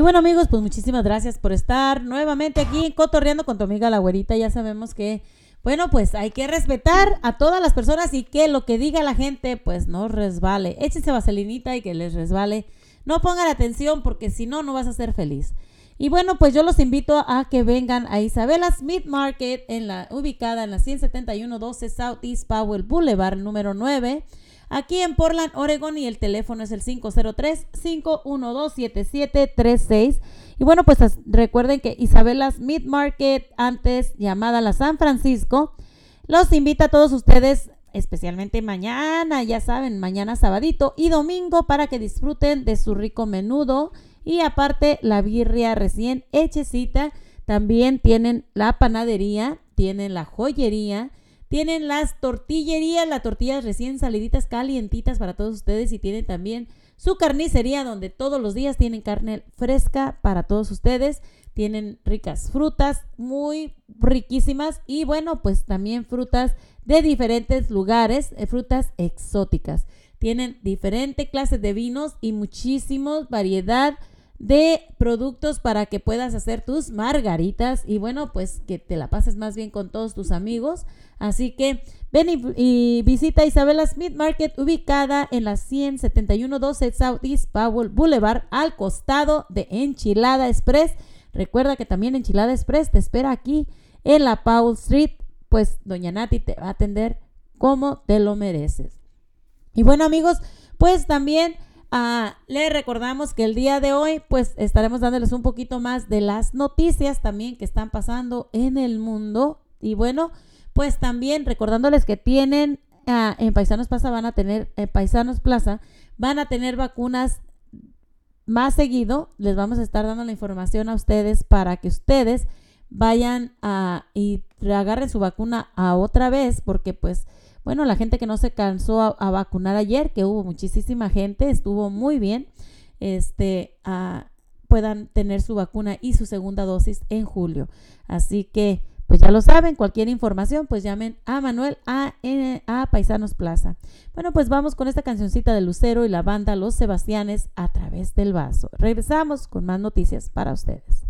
Y bueno amigos, pues muchísimas gracias por estar nuevamente aquí cotorreando con tu amiga la güerita. Ya sabemos que, bueno, pues hay que respetar a todas las personas y que lo que diga la gente, pues no resbale. Échense vaselinita y que les resbale. No pongan atención porque si no, no vas a ser feliz. Y bueno, pues yo los invito a que vengan a Isabela Smith Market, en la, ubicada en la 17112 Southeast Powell Boulevard, número 9 aquí en Portland, Oregon, y el teléfono es el 503-512-7736. Y bueno, pues recuerden que Isabela's Meat Market, antes llamada la San Francisco, los invita a todos ustedes, especialmente mañana, ya saben, mañana sabadito y domingo, para que disfruten de su rico menudo y aparte la birria recién hechecita. También tienen la panadería, tienen la joyería, tienen las tortillerías, las tortillas recién saliditas, calientitas para todos ustedes y tienen también su carnicería donde todos los días tienen carne fresca para todos ustedes. Tienen ricas frutas, muy riquísimas y bueno, pues también frutas de diferentes lugares, eh, frutas exóticas. Tienen diferentes clases de vinos y muchísima variedad de productos para que puedas hacer tus margaritas y bueno, pues que te la pases más bien con todos tus amigos. Así que ven y, y visita Isabela Smith Market ubicada en la 17112 Southeast Powell Boulevard al costado de Enchilada Express. Recuerda que también Enchilada Express te espera aquí en la Powell Street, pues doña Nati te va a atender como te lo mereces. Y bueno amigos, pues también ah, les recordamos que el día de hoy pues estaremos dándoles un poquito más de las noticias también que están pasando en el mundo. Y bueno, pues también recordándoles que tienen ah, en Paisanos Plaza van a tener, en Paisanos Plaza van a tener vacunas más seguido. Les vamos a estar dando la información a ustedes para que ustedes vayan a y agarren su vacuna a otra vez porque pues bueno, la gente que no se cansó a, vacunar ayer, que hubo muchísima gente, estuvo muy bien, este, puedan tener su vacuna y su segunda dosis en julio. Así que, pues ya lo saben, cualquier información, pues llamen a Manuel a, a Paisanos Plaza. Bueno, pues vamos con esta cancioncita de Lucero y la banda Los Sebastianes a través del vaso. Regresamos con más noticias para ustedes.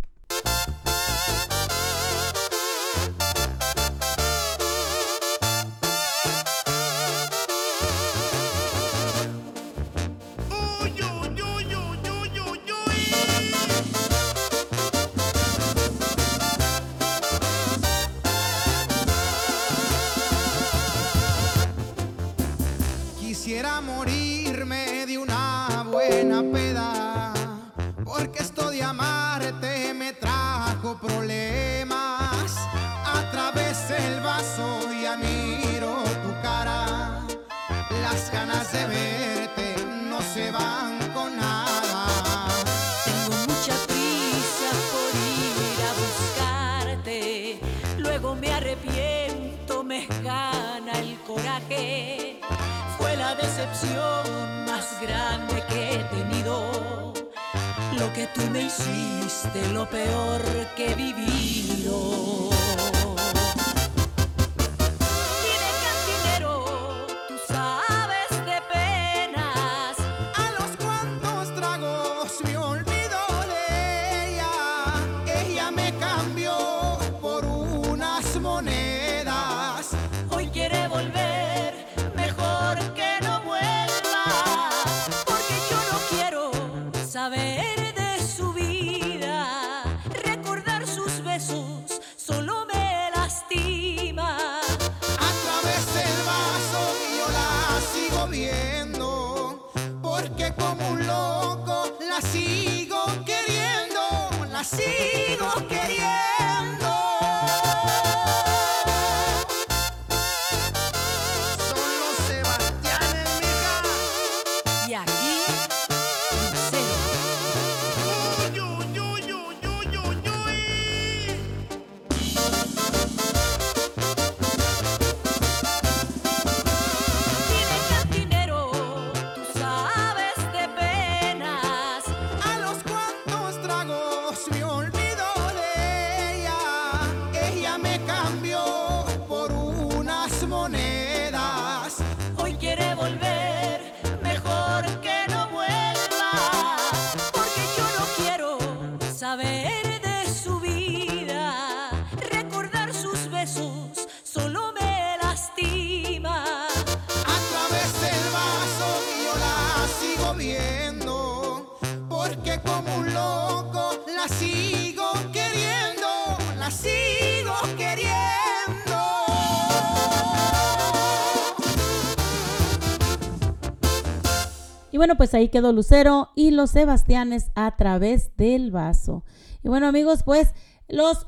Bueno, pues ahí quedó Lucero y los Sebastianes a través del vaso. Y bueno, amigos, pues los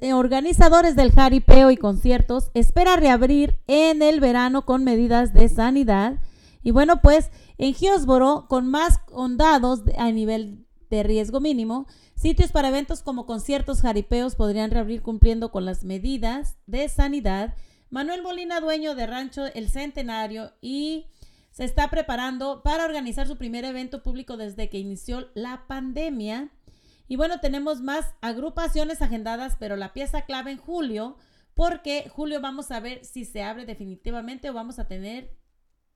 eh, organizadores del jaripeo y conciertos espera reabrir en el verano con medidas de sanidad. Y bueno, pues en Hillsboro, con más condados a nivel de riesgo mínimo, sitios para eventos como conciertos, jaripeos podrían reabrir cumpliendo con las medidas de sanidad. Manuel Molina, dueño de Rancho El Centenario y se está preparando para organizar su primer evento público desde que inició la pandemia. Y bueno, tenemos más agrupaciones agendadas, pero la pieza clave en julio, porque julio vamos a ver si se abre definitivamente o vamos a tener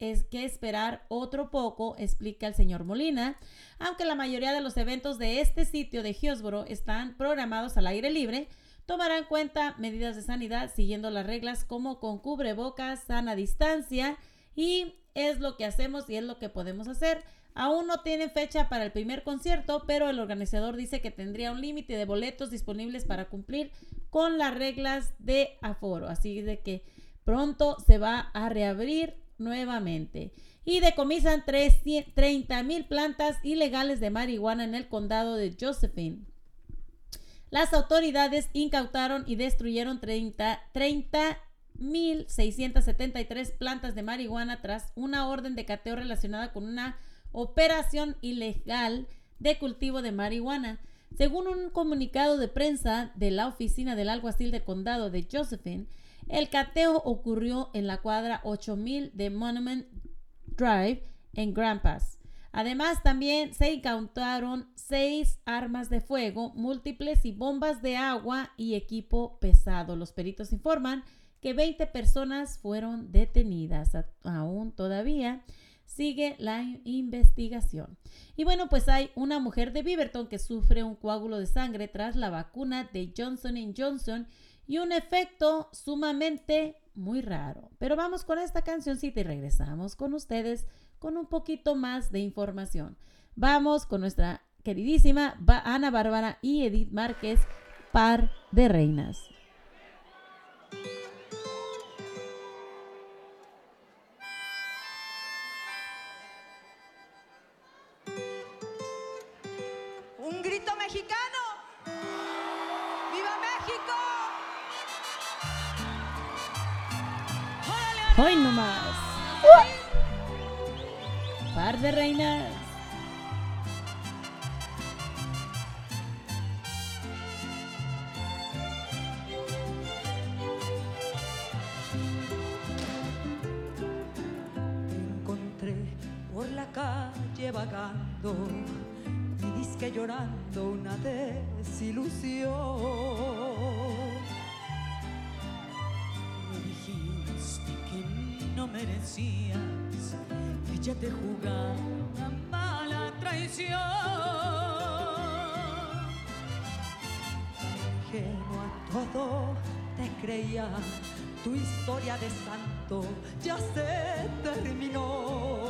es que esperar otro poco, explica el señor Molina, aunque la mayoría de los eventos de este sitio de Hillsboro están programados al aire libre, tomarán en cuenta medidas de sanidad siguiendo las reglas como con cubrebocas, sana distancia y es lo que hacemos y es lo que podemos hacer. Aún no tienen fecha para el primer concierto, pero el organizador dice que tendría un límite de boletos disponibles para cumplir con las reglas de aforo. Así de que pronto se va a reabrir nuevamente. Y decomisan 30 mil plantas ilegales de marihuana en el condado de Josephine. Las autoridades incautaron y destruyeron 30 30.673 plantas de marihuana tras una orden de cateo relacionada con una operación ilegal de cultivo de marihuana. Según un comunicado de prensa de la oficina del alguacil del condado de Josephine, el cateo ocurrió en la cuadra 8000 de Monument Drive en Grand Pass. Además, también se incautaron seis armas de fuego múltiples y bombas de agua y equipo pesado. Los peritos informan que 20 personas fueron detenidas. Aún todavía sigue la in- investigación. Y bueno, pues hay una mujer de Beaverton que sufre un coágulo de sangre tras la vacuna de Johnson Johnson y un efecto sumamente muy raro. Pero vamos con esta cancioncita y regresamos con ustedes con un poquito más de información. Vamos con nuestra queridísima Ana Bárbara y Edith Márquez, par de reinas. De reinas. Te encontré por la calle vagando y disque llorando una desilusión. Me dijiste que no merecías ella te jugara una mala traición. Ingenuo a todo te creía, tu historia de santo ya se terminó.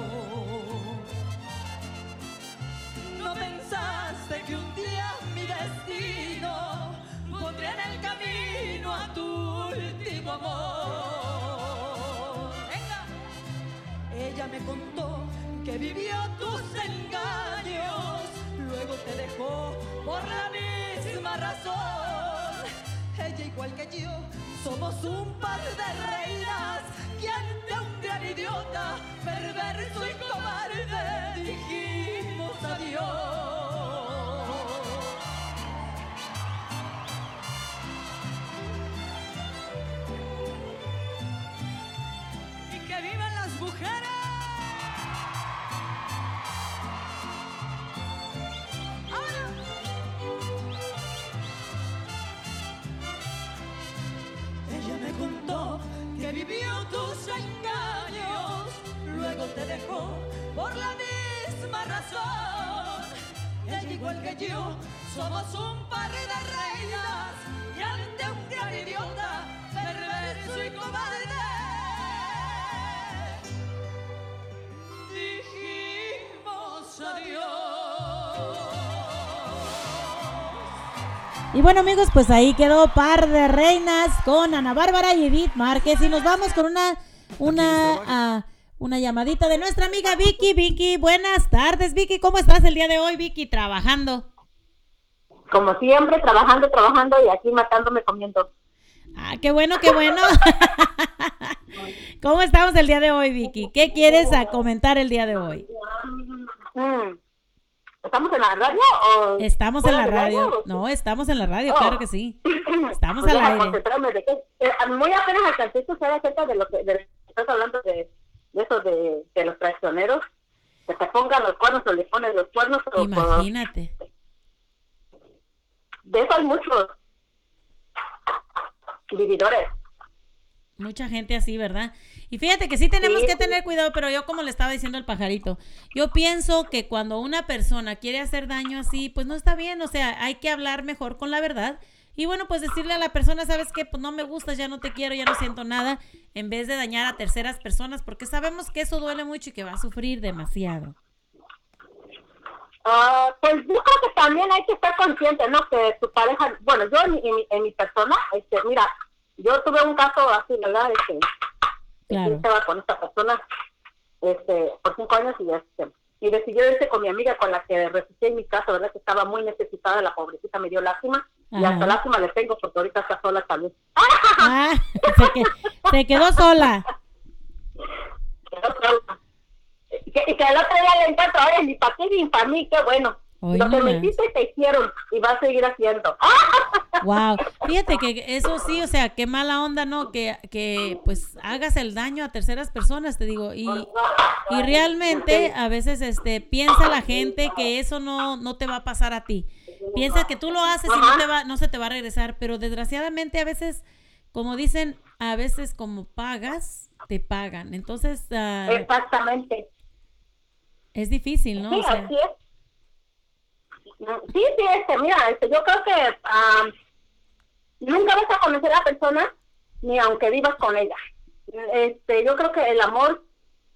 No pensaste que un día mi destino pondría en el camino a tu último amor. Ella me contó que vivió tus engaños, luego te dejó por la misma razón. Ella igual que yo, somos un par de reinas que ante un gran idiota, perverso y cobarde, vivió tus engaños, luego te dejó por la misma razón. Ella igual que yo, somos un par de reinas y ante un gran idiota, perverso y cobarde. Dijimos adiós. Y bueno amigos, pues ahí quedó par de reinas con Ana Bárbara y Edith Márquez y nos vamos con una una ah, una llamadita de nuestra amiga Vicky. Vicky, buenas tardes Vicky, ¿cómo estás el día de hoy Vicky? Trabajando. Como siempre, trabajando, trabajando y aquí matándome comiendo. Ah, qué bueno, qué bueno. ¿Cómo estamos el día de hoy, Vicky? ¿Qué quieres a comentar el día de hoy? Mm. ¿Estamos en la radio o...? Estamos en la radio. No, estamos en la radio, Oh. claro que sí. Estamos Pues al deja aire. eh, muy apenas alcancé a escuchar acerca de lo que de estás hablando de, de eso de, de los traicioneros que te pongan los cuernos o le ponen los cuernos o Imagínate. de eso hay muchos vividores Mucha gente así, ¿verdad? Y fíjate que sí tenemos Sí, que tener cuidado, pero yo como le estaba diciendo al pajarito, yo pienso que cuando una persona quiere hacer daño así, pues no está bien, o sea, hay que hablar mejor con la verdad. Y bueno, pues decirle a la persona, ¿sabes qué? Pues no me gustas, ya no te quiero, ya no siento nada, en vez de dañar a terceras personas, porque sabemos que eso duele mucho y que va a sufrir demasiado. Ah, pues yo creo que también hay que estar consciente, ¿no? Que tu pareja, bueno, yo en, mi- en en mi persona, este, mira, yo tuve un caso así, ¿verdad? Este, Claro. estaba con esta persona este, por cinco años y este, y decidió irse con mi amiga con la que refugié en mi casa, ¿verdad? Que estaba muy necesitada, la pobrecita me dio lástima y Ajá. hasta lástima le tengo porque ahorita está sola también. Ah, se, que- se quedó sola. Quedó sola. Que, y que el otro día le encuentro, oye, ni para ti ni para mí, qué bueno. Hoy Lo que hiciste te hicieron y va a seguir haciendo. Wow, fíjate que eso sí, o sea, qué mala onda, ¿no? Que, que pues hagas el daño a terceras personas, te digo, y, y realmente a veces este piensa la gente que eso no, no te va a pasar a ti. Piensa que tú lo haces y no te va, no se te va a regresar, pero desgraciadamente a veces, como dicen, a veces como pagas, te pagan. Entonces, ah, Exactamente. es difícil, ¿no? Sí, O sea, así es. Sí, sí, este, mira, este, yo creo que ah, nunca vas a conocer a la persona ni aunque vivas con ella. Este, yo creo que el amor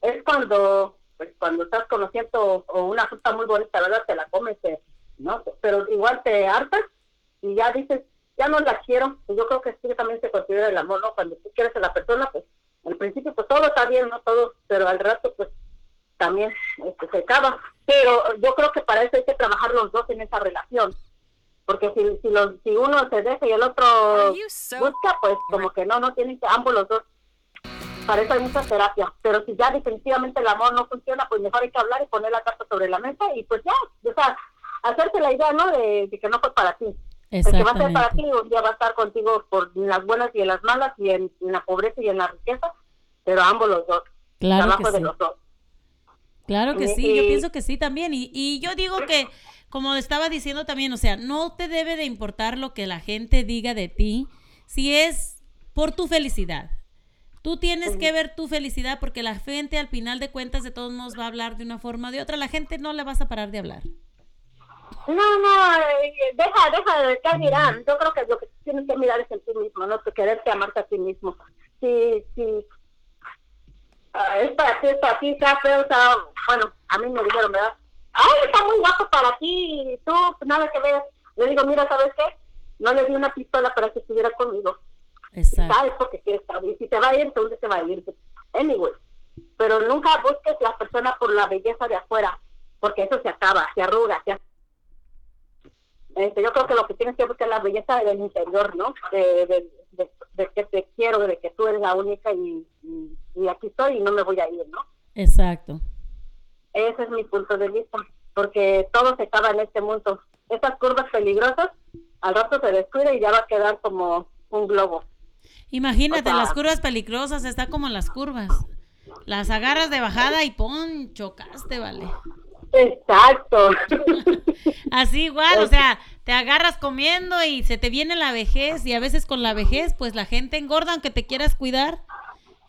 es cuando, pues, cuando estás conociendo o una fruta muy bonita, ¿verdad? Te la comes, eh, ¿no? Pero igual te hartas y ya dices, ya no la quiero. Yo creo que sí también se considera el amor, ¿no? Cuando tú quieres a la persona, pues al principio pues todo está bien, ¿no? Todo, pero al rato pues también este, se acaba. Pero yo creo que para eso hay que trabajar los dos en esa relación. Porque si, si, los, si uno se deja y el otro busca, pues como que no, no tienen que ambos los dos. Para eso hay mucha terapia. Pero si ya definitivamente el amor no funciona, pues mejor hay que hablar y poner la carta sobre la mesa y pues ya, o sea, hacerse la idea, ¿no? De, de que no fue para ti. El que va a ser para ti un día va a estar contigo por las buenas y en las malas y en, en la pobreza y en la riqueza, pero ambos los dos. Claro trabajo que de los dos. Claro que Y- sí, yo y- pienso que sí también. Y, y yo digo que, como estaba diciendo también, o sea, no te debe de importar lo que la gente diga de ti si es por tu felicidad. Tú tienes que ver tu felicidad porque la gente al final de cuentas de todos modos va a hablar de una forma o de otra. La gente no le vas a parar de hablar. No, no, eh, deja, deja de qué dirán. Yo creo que lo que tienes que mirar es en ti mismo, no que quererte amarte a ti mismo. Si, si ah, es para ti, es para ti, está feo, está, bueno, a mí me dijeron, ¿verdad? Ay, está muy guapo para ti, y tú, pues, nada que ver. Le digo, mira, ¿sabes qué? No le di una pistola para que estuviera conmigo. Exacto. sabes porque quieres. Si te va a ir, entonces te va a ir. Anyway. Pero nunca busques la persona por la belleza de afuera, porque eso se acaba, se arruga, se este, yo creo que lo que tienes que buscar es la belleza del interior, ¿no? De, de, de- de que te quiero, de que tú eres la única y, y, y aquí estoy y no me voy a ir, ¿no? Exacto. Ese es mi punto de vista, porque todo se acaba en este mundo. Esas curvas peligrosas, al rato se descuida y ya va a quedar como un globo. Imagínate, O sea- las curvas peligrosas, está como las curvas. Las agarras de bajada y pon, chocaste, vale. Exacto. Así igual, o sea, te agarras comiendo y se te viene la vejez y a veces con la vejez pues la gente engorda aunque te quieras cuidar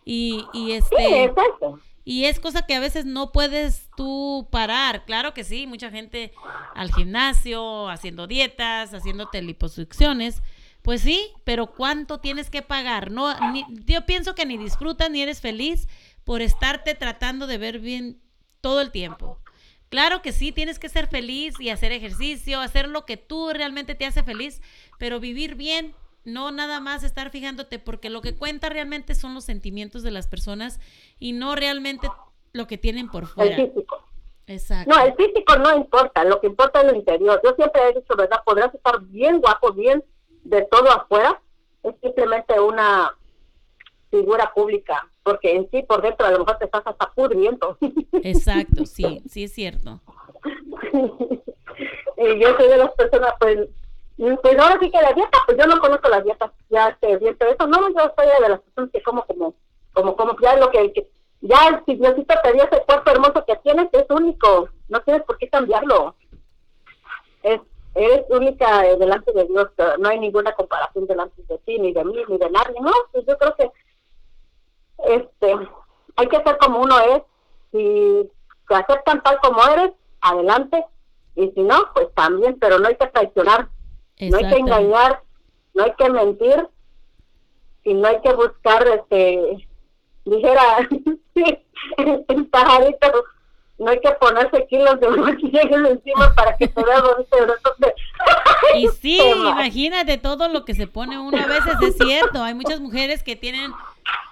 y, y Sí, este exacto. y es cosa que a veces no puedes tú parar. Claro que sí, mucha gente al gimnasio, haciendo dietas, haciéndote liposucciones. Pues sí, pero ¿cuánto tienes que pagar? No, ni- yo pienso que ni disfrutas ni eres feliz por estarte tratando de ver bien todo el tiempo. Claro que sí, tienes que ser feliz y hacer ejercicio, hacer lo que tú realmente te hace feliz, pero vivir bien, no nada más estar fijándote, porque lo que cuenta realmente son los sentimientos de las personas y no realmente lo que tienen por El fuera. físico. Exacto. No, el físico no importa, lo que importa es lo interior. Yo siempre he dicho, ¿verdad? Podrás estar bien guapo, bien de todo afuera, es simplemente una figura pública, porque en sí por dentro a lo mejor te estás hasta pudriendo. Exacto, sí, sí es cierto. y yo soy de las personas, pues, pues ahora sí que la dieta, pues yo no conozco las dietas, ya este, bien, pero eso no, yo soy de las personas que como como, como, como, ya lo que, que- ya si Diosito te dio ese cuerpo hermoso que tienes, es único, no tienes por qué cambiarlo. Es, eres única eh, delante de Dios, no hay ninguna comparación delante de ti, ni de mí, ni de nadie, no, pues yo creo que este hay que ser como uno es. Si te aceptan tal como eres adelante. Y si no pues también pero no hay que traicionar no hay que engañar no hay que mentir y no hay que buscar este dijera el pajarito. No hay que ponerse kilos de maquillaje encima para que se vea bonito Y sí, imagínate todo lo que se pone uno a veces, es cierto. Hay muchas mujeres que tienen,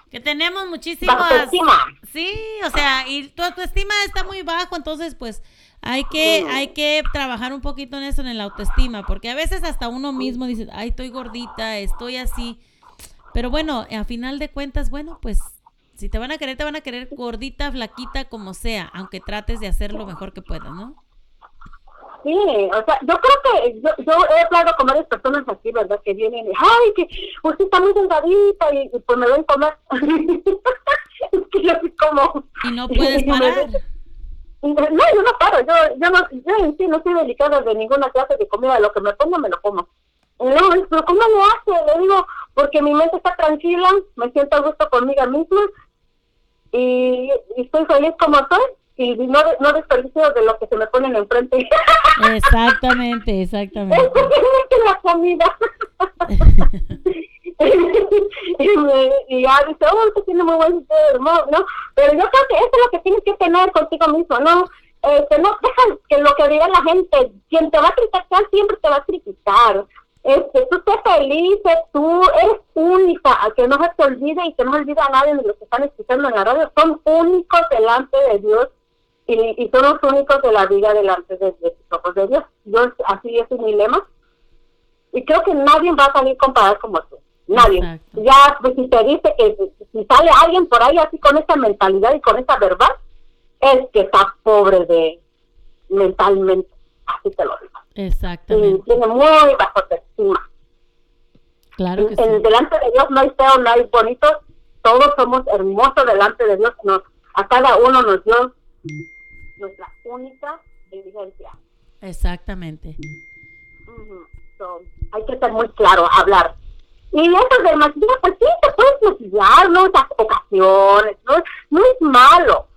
que tenemos muchísimas. Bajo estima. Sí, o sea, y tu autoestima está muy bajo, entonces pues hay que, hay que trabajar un poquito en eso, en la autoestima, porque a veces hasta uno mismo dice, ay, estoy gordita, estoy así. Pero bueno, a final de cuentas, bueno, pues si te van a querer, te van a querer gordita, flaquita, como sea, aunque trates de hacer lo mejor que puedas, ¿no? Sí, o sea, yo creo que yo, yo he hablado con varias personas aquí, ¿verdad? Que vienen y, ay, que usted está muy delgadita y, y pues me ven comer. es que yo así como... Y no puedes parar. ven- No, yo no paro, yo, yo, no, yo en sí no soy delicada de ninguna clase de comida, lo que me pongo me lo como. Dice, ¿pero cómo lo hace? Le digo, porque mi mente está tranquila, me siento a gusto conmigo misma y, y estoy feliz como estoy y no, no desperdicio de lo que se me ponen enfrente. Exactamente, exactamente. que la comida. y, me- y ya dice, oh, usted tiene muy buen ser, no. Pero yo creo que eso es lo que tienes que tener contigo mismo, ¿no? Este, no deja que lo que diga la gente, quien te va a criticar siempre te va a criticar. Este, tú sé feliz, tú eres única, a que no se te olvide y que no olvide a nadie de los que están escuchando en la radio, son únicos delante de Dios y, y son los únicos de la vida delante de, de los ojos de Dios. Yo, así es mi lema. Y creo que nadie va a salir comparado como tú. Nadie. Exacto. Ya, pues, si te dice que si- si sale alguien por ahí así con esa mentalidad y con esa verdad, es que está pobre de mentalmente. Así te lo digo. Y Exactamente. tiene muy bajo autoestima. Claro que sí. En- delante de Dios no hay feo, no hay bonito. Todos somos hermosos delante de Dios. Nos, a cada uno nos dio nuestra única diligencia. Exactamente. So, hay que ser muy claro, hablar. Y eso del maquillaje, pues sí, te puedes maquillar, ¿no? Otras ocasiones, ¿no? No es malo.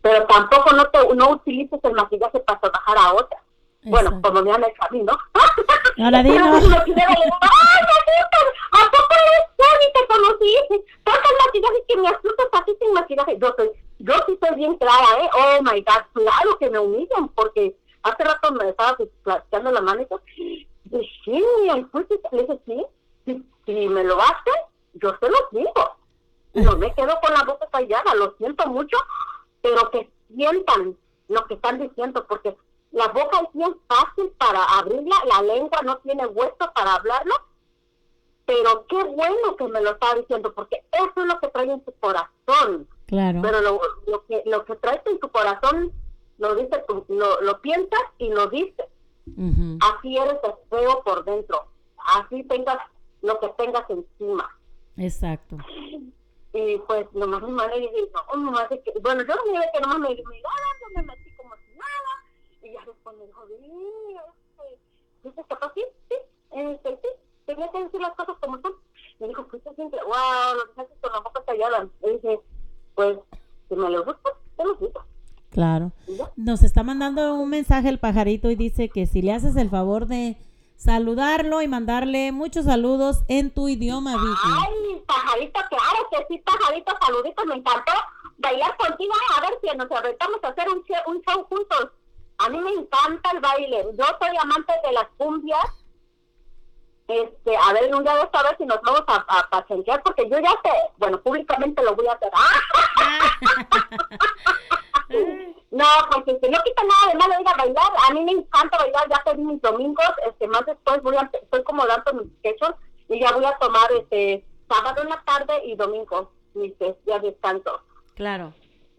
Pero tampoco no te no utilices el maquillaje para trabajar a otra. Bueno, Exacto. como me han hecho a mí, ¿no? Ahora Pero dilo. me le digo, ¡ay, Marita! ¿A poco eres tú? Ni te conocí. Tanto maquillaje que me asustas así sin maquillaje. Yo soy, yo sí soy bien clara, ¿eh? Oh, my God, claro que me humillan, porque hace rato me estaba platicando la mano y. Dije, sí, pues, le dije, sí, si, si me lo hace, yo se lo digo. Y no me quedo con la boca callada, lo siento mucho, pero que sientan lo que están diciendo, porque la boca es bien fácil para abrirla, la lengua no tiene hueso para hablarlo, pero qué bueno que me lo está diciendo, porque eso es lo que trae en tu corazón. Claro. Pero lo, lo que lo que traes en tu corazón lo dice lo, lo piensas y lo dices. Ujú. Así eres feo por dentro. Así tengas lo que tengas encima. Exacto. Y pues nomás mi madre dice, no, nomás que, bueno, yo no que nomás me me metí como si nada. Y ya me dijo, sí, dice, papá, sí, sí, este, sí, tenía que decir las cosas como son. Me dijo, pues siempre, wow, lo dejaste con la boca callada. Y dije, pues, si me lo gusta, te lo digo. Claro. Nos está mandando un mensaje el pajarito y dice que si le haces el favor de saludarlo y mandarle muchos saludos en tu idioma, Vicky. Ay, pajarito, claro que sí, pajarito, saluditos, me encantó. bailar contigo, a ver si nos aventamos a hacer un, show- un show juntos. A mí me encanta el baile. Yo soy amante de las cumbias. Este, a ver, un día de esto, a ver si nos vamos a, a pachanquear, porque yo ya sé, bueno, públicamente lo voy a hacer. No, pues este, no quita nada de malo ir a bailar. A mí me encanta bailar, ya pedí mis domingos, este, más después voy a, estoy como dando mis sketches y ya voy a tomar este sábado en la tarde y domingo mis este, días de descanso. Claro.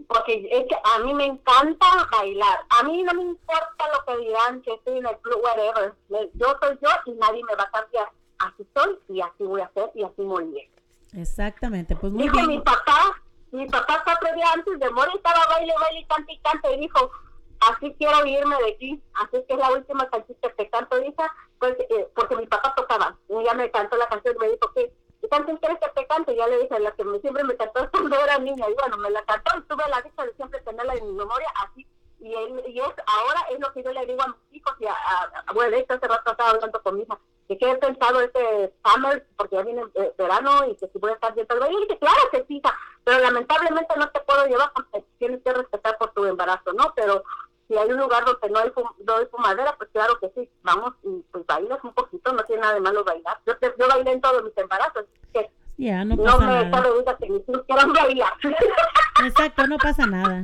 Porque es que a mí me encanta bailar. A mí no me importa lo que dirán, que estoy en el club, whatever. Yo soy yo y nadie me va a cambiar. Así soy y así voy a hacer y así moriré. Exactamente, pues muy Dijo mi papá, mi papá cuatro días antes de morir estaba baile, baile, cante y cante y dijo, así quiero irme de aquí, así que es la última canción que te canto, hija, pues, eh, porque mi papá tocaba, y ya me cantó la canción y me dijo, ¿qué, ¿qué canción quieres que te cante? Y ya le dije, la que me, siempre me cantó cuando era niña, y bueno, me la cantó y tuve la dicha de siempre tenerla en mi memoria, así, y, él- y es, ahora es lo que yo le digo a mis hijos, y a, a- bueno, de hecho hace rato estaba hablando con mi hija, que he pensado este summer, porque ya viene el verano y que si voy a estar viendo el baile. Y dije, claro que sí, hija, pero lamentablemente no te puedo llevar porque tienes que respetar por tu embarazo, ¿no? Pero si hay un lugar donde no hay, fum- no hay fumadera, pues claro que sí, vamos y pues bailas un poquito, no tiene nada de malo bailar. Yo, te- yo bailé en todos mis embarazos, que no no, pasa me nada. solo digas que mis hijos quieran bailar. Exacto, no pasa nada.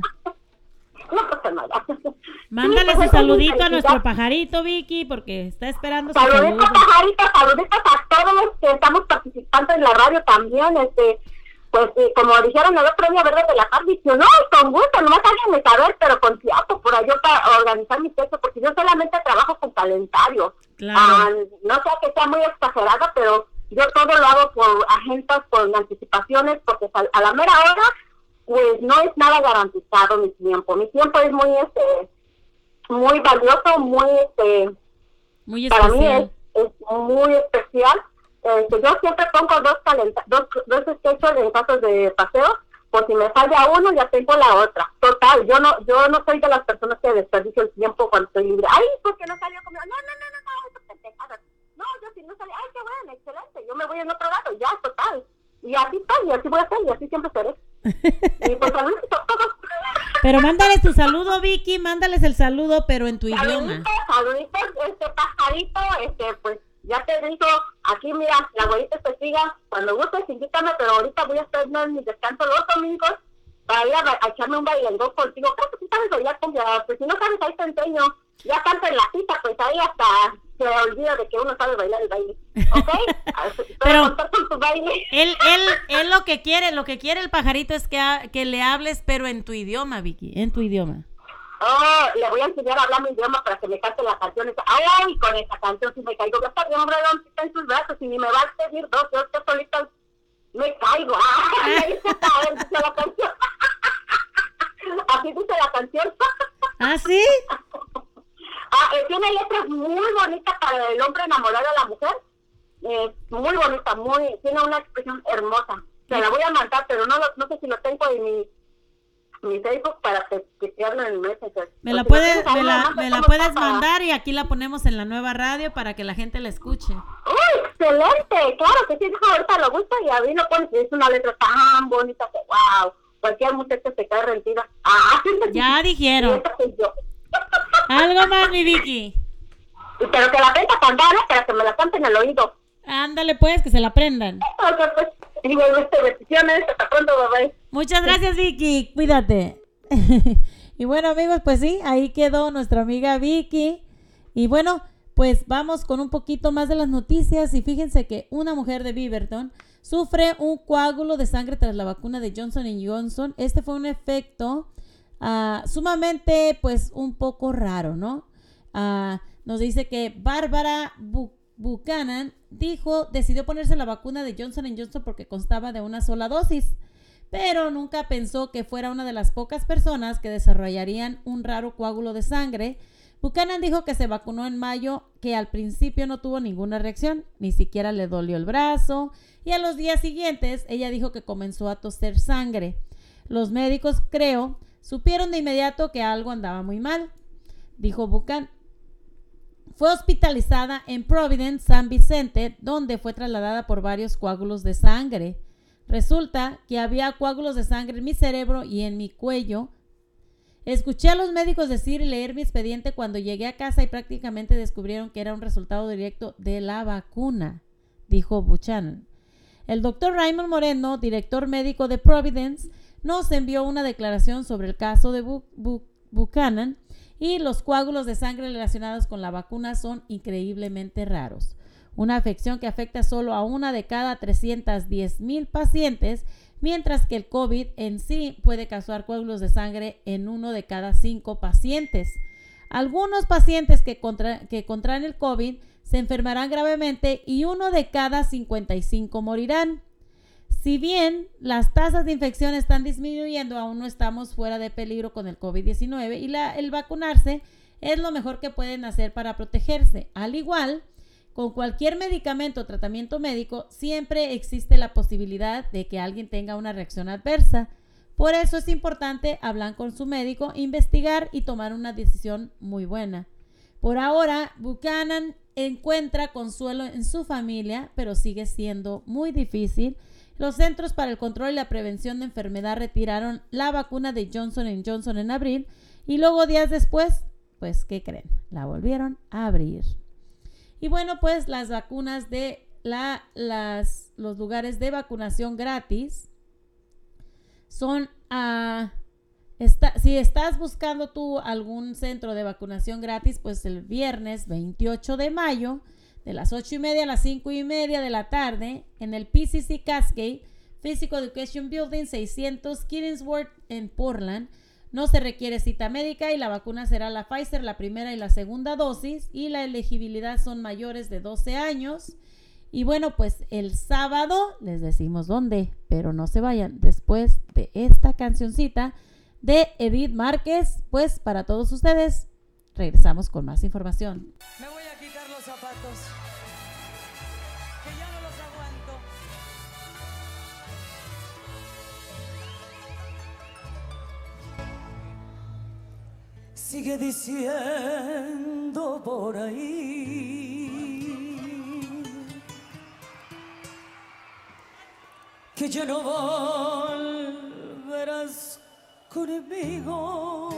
no pasa nada. Mándale Sí, pues, su esa es mi saludito a nuestro pajarito, Vicky, porque está esperando su Saluditos, saludo. pajaritos, saluditos a todos que estamos participando en la radio también, este, pues como dijeron el otro día, ¿verdad? De la tarde, dice, no, con gusto, nomás háganme saber, pero con tiempo para yo para organizar mis textos, porque yo solamente trabajo con calendario. Claro. Ah, no sé que sea muy exagerada, pero yo todo lo hago por agendas, con anticipaciones, porque a, la mera hora, pues no es nada garantizado mi tiempo. Mi tiempo es muy, este, muy valioso, muy, este, Muy para mí es, especial. es muy especial. Este, yo siempre pongo dos, dos, dos sketches en casos de paseo, por si me falla uno, ya tengo la otra. Total, yo no yo no soy de las personas que desperdicio el tiempo cuando estoy libre. Ay, ¿por qué no salió conmigo? No, no, no, no, no, eso pendejada. No, yo si no salí, ay, qué bueno, excelente, yo me voy en otro lado, ya, total. Y así estoy, y así voy a ser, y así siempre seré. y pues a todos. Pero mándales tu saludo, Vicky, mándales el saludo, pero en tu idioma. Saluditos, saluditos, este pajarito, este, pues ya te digo, aquí mira, la abuelita te siga, cuando gustes invítame, pero ahorita voy a estar en mi descanso los domingos para ir a, a echarme un bailengón contigo. Creo que tú sabes bailar cumbia, pues si no sabes, ahí te enseño. Ya tanto en la cita, pues ahí hasta se olvida de que uno sabe bailar el baile, ¿ok? Pero Pero- contar con tu baile. Él, él, él lo que quiere, lo que quiere el pajarito es que, que le hables, pero en tu idioma, Vicky, en tu idioma. Oh, le voy a enseñar a hablar mi idioma para que me cante las canciones. Ay, con esa canción si me caigo. Está bien, hombre, ¿dónde está en sus brazos? Y ni me va a pedir dos, yo estoy solita. Me caigo. Ay, me dice la canción. Así dice la canción. ¿Ah, sí? Ah, eh, tiene letras muy bonitas para el hombre enamorar a la mujer. Eh, muy bonita, muy, tiene una expresión hermosa. Se la voy a mandar, pero no, lo- no sé si lo tengo en mi, mi Facebook para que, que te hablen en Messenger. Me la ahí, me la, me puedes para- mandar y aquí la ponemos en la nueva radio para que la gente la escuche. ¡Uy, excelente! Claro que sí, ahorita lo gusta y a mí lo pones es una letra tan bonita que, wow, cualquier muchacha se cae rendida. Ah, Ya dijeron. Algo más, mi Vicky. Y Pero que la venta cantar, ¿eh? para que me la canten en el oído. Ándale pues, que se la aprendan. Pues, igualmente, bendiciones, hasta pronto, bye bye. Muchas gracias, Vicky. Cuídate. y bueno, amigos, pues sí, ahí quedó nuestra amiga Vicky. Y bueno, pues vamos con un poquito más de las noticias. Y fíjense que una mujer de Beaverton sufre un coágulo de sangre tras la vacuna de Johnson Johnson. Este fue un efecto ah, sumamente, pues, un poco raro, ¿no? Ah, nos dice que Bárbara Bu- Buchanan dijo, decidió ponerse la vacuna de Johnson Johnson porque constaba de una sola dosis pero nunca pensó que fuera una de las pocas personas que desarrollarían un raro coágulo de sangre. Buchanan dijo que se vacunó en mayo, que al principio no tuvo ninguna reacción, ni siquiera le dolió el brazo, y a los días siguientes ella dijo que comenzó a toser sangre. Los médicos, creo, supieron de inmediato que algo andaba muy mal, dijo Buchanan. Fue hospitalizada en Providence, San Vicente, donde fue trasladada por varios coágulos de sangre. Resulta que había coágulos de sangre en mi cerebro y en mi cuello. Escuché a los médicos decir y leer mi expediente cuando llegué a casa y prácticamente descubrieron que era un resultado directo de la vacuna, dijo Buchanan. El doctor Raymond Moreno, director médico de Providence, nos envió una declaración sobre el caso de Bu- Bu- Buchanan y los coágulos de sangre relacionados con la vacuna son increíblemente raros. Una afección que afecta solo a una de cada 310 mil pacientes, mientras que el COVID en sí puede causar coágulos de sangre en uno de cada cinco pacientes. Algunos pacientes que, que contraen el COVID se enfermarán gravemente y uno de cada 55 morirán. Si bien las tasas de infección están disminuyendo, aún no estamos fuera de peligro con el COVID-19 y el vacunarse es lo mejor que pueden hacer para protegerse. Al igual, con cualquier medicamento o tratamiento médico, siempre existe la posibilidad de que alguien tenga una reacción adversa. Por eso es importante hablar con su médico, investigar y tomar una decisión muy buena. Por ahora, Buchanan encuentra consuelo en su familia, pero sigue siendo muy difícil. Los Centros para el Control y la Prevención de Enfermedad retiraron la vacuna de Johnson Johnson en abril y luego días después, pues, ¿qué creen? La volvieron a abrir. Y bueno, pues las vacunas de la, los lugares de vacunación gratis son a... Está, si estás buscando tú algún centro de vacunación gratis, pues el viernes 28 de mayo, de las 8 y media a las 5 y media de la tarde, en el PCC Cascade, Physical Education Building 600 Killingsworth en Portland. No se requiere cita médica y la vacuna será la Pfizer, la primera y la segunda dosis, y la elegibilidad son mayores de 12 años. Y bueno, pues el sábado les decimos dónde, pero no se vayan después de esta cancioncita de Edith Márquez, pues para todos ustedes regresamos con más información. Me voy a quitar Sigue diciendo por ahí que ya no volverás conmigo.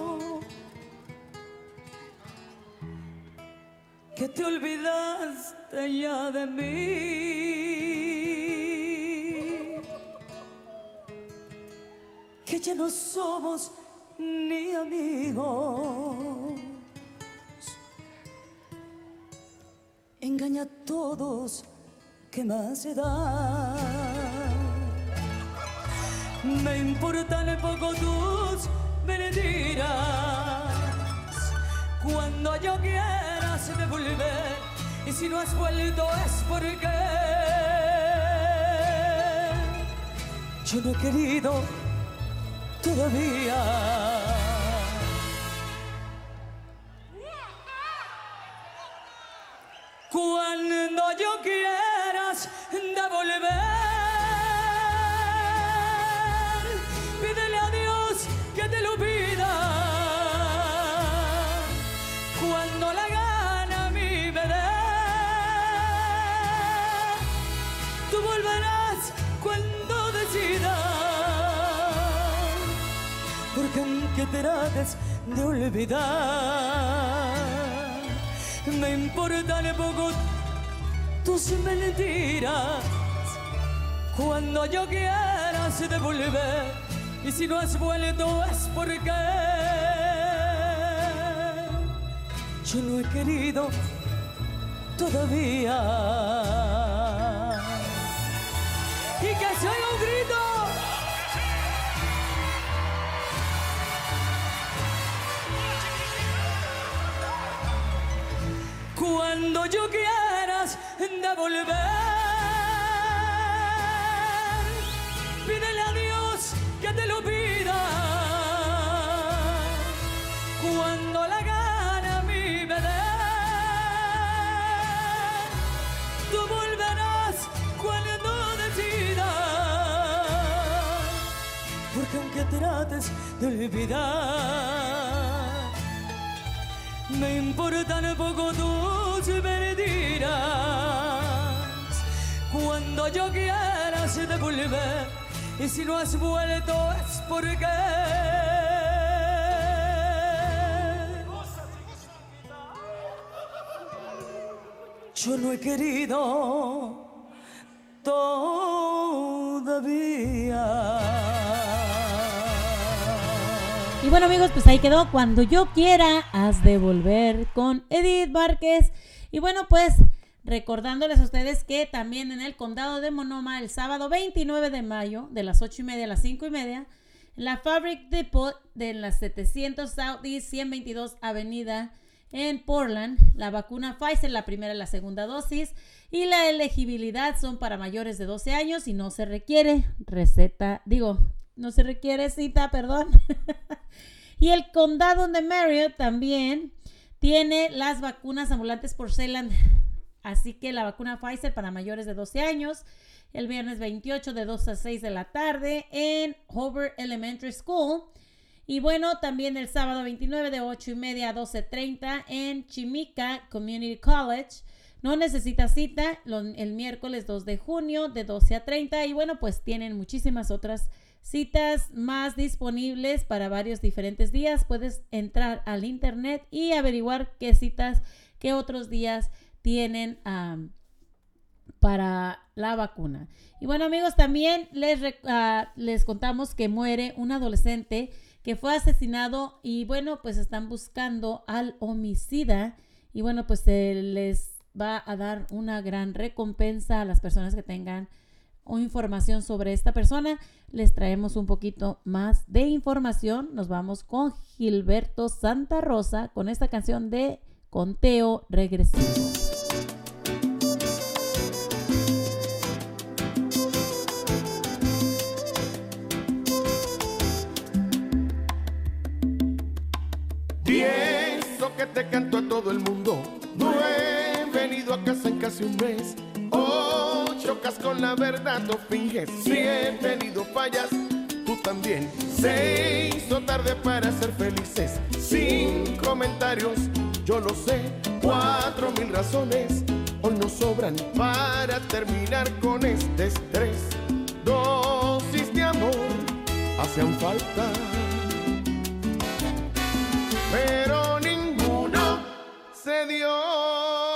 que te olvidaste ya de mí, que ya no somos ni amigos. Engaña a todos, que más da? Me importan poco tus mentiras cuando yo quieras devolver y si no has vuelto es porque yo no he querido Cuando yo quieras devolver, Trates de olvidar, me importan poco tus mentiras. Cuando yo quieras devolver, y si no has vuelto es porque yo no he querido todavía. Y que se oiga un grito. Cuando yo quieras devolver, pídele a Dios que te lo pida. Cuando la gana me dé, tú volverás cuando decidas. Porque aunque trates de olvidar, me importan poco tus mentiras. cuando yo quiera se devolver. Y si no has vuelto es porque yo no he querido todavía. Y bueno amigos, pues ahí quedó. Cuando yo quiera, has de volver con Edith Márquez. Y bueno, pues recordándoles a ustedes que también en el condado de Monoma, el sábado 29 de mayo, de las 8 y media a las 5 y media, la Fabric Depot de la 700 Southeast 122 Avenida en Portland, la vacuna Pfizer, la primera y la segunda dosis, y la elegibilidad son para mayores de 12 años y no se requiere receta, digo, no se requiere cita, perdón. y el condado de Marriott también tiene las vacunas ambulantes por Celand. Así que la vacuna Pfizer para mayores de 12 años, el viernes 28 de 2 a 6 de la tarde en Hobart Elementary School. Y bueno, también el sábado 29 de 8 y media a 12.30 en Chimica Community College. No necesita cita el miércoles 2 de junio de 12 a 30. Y bueno, pues tienen muchísimas otras citas más disponibles para varios diferentes días. Puedes entrar al internet y averiguar qué citas, qué otros días tienen para la vacuna. Y bueno amigos, también les, ah, les contamos que muere un adolescente que fue asesinado y bueno, pues están buscando al homicida y bueno, pues se les va a dar una gran recompensa a las personas que tengan o información sobre esta persona. Les traemos un poquito más de información. Nos vamos con Gilberto Santa Rosa con esta canción de Conteo Regresivo. Diez, lo que te canto a todo el mundo. No he venido a casa en casi un mes. Oh, chocas con la verdad, no finges. Si he venido fallas, tú también. Se hizo tarde para ser felices. Sin comentarios, yo lo sé. Cuatro mil razones hoy nos sobran para terminar con este estrés. Dosis de amor hacían falta pero ninguno se dio.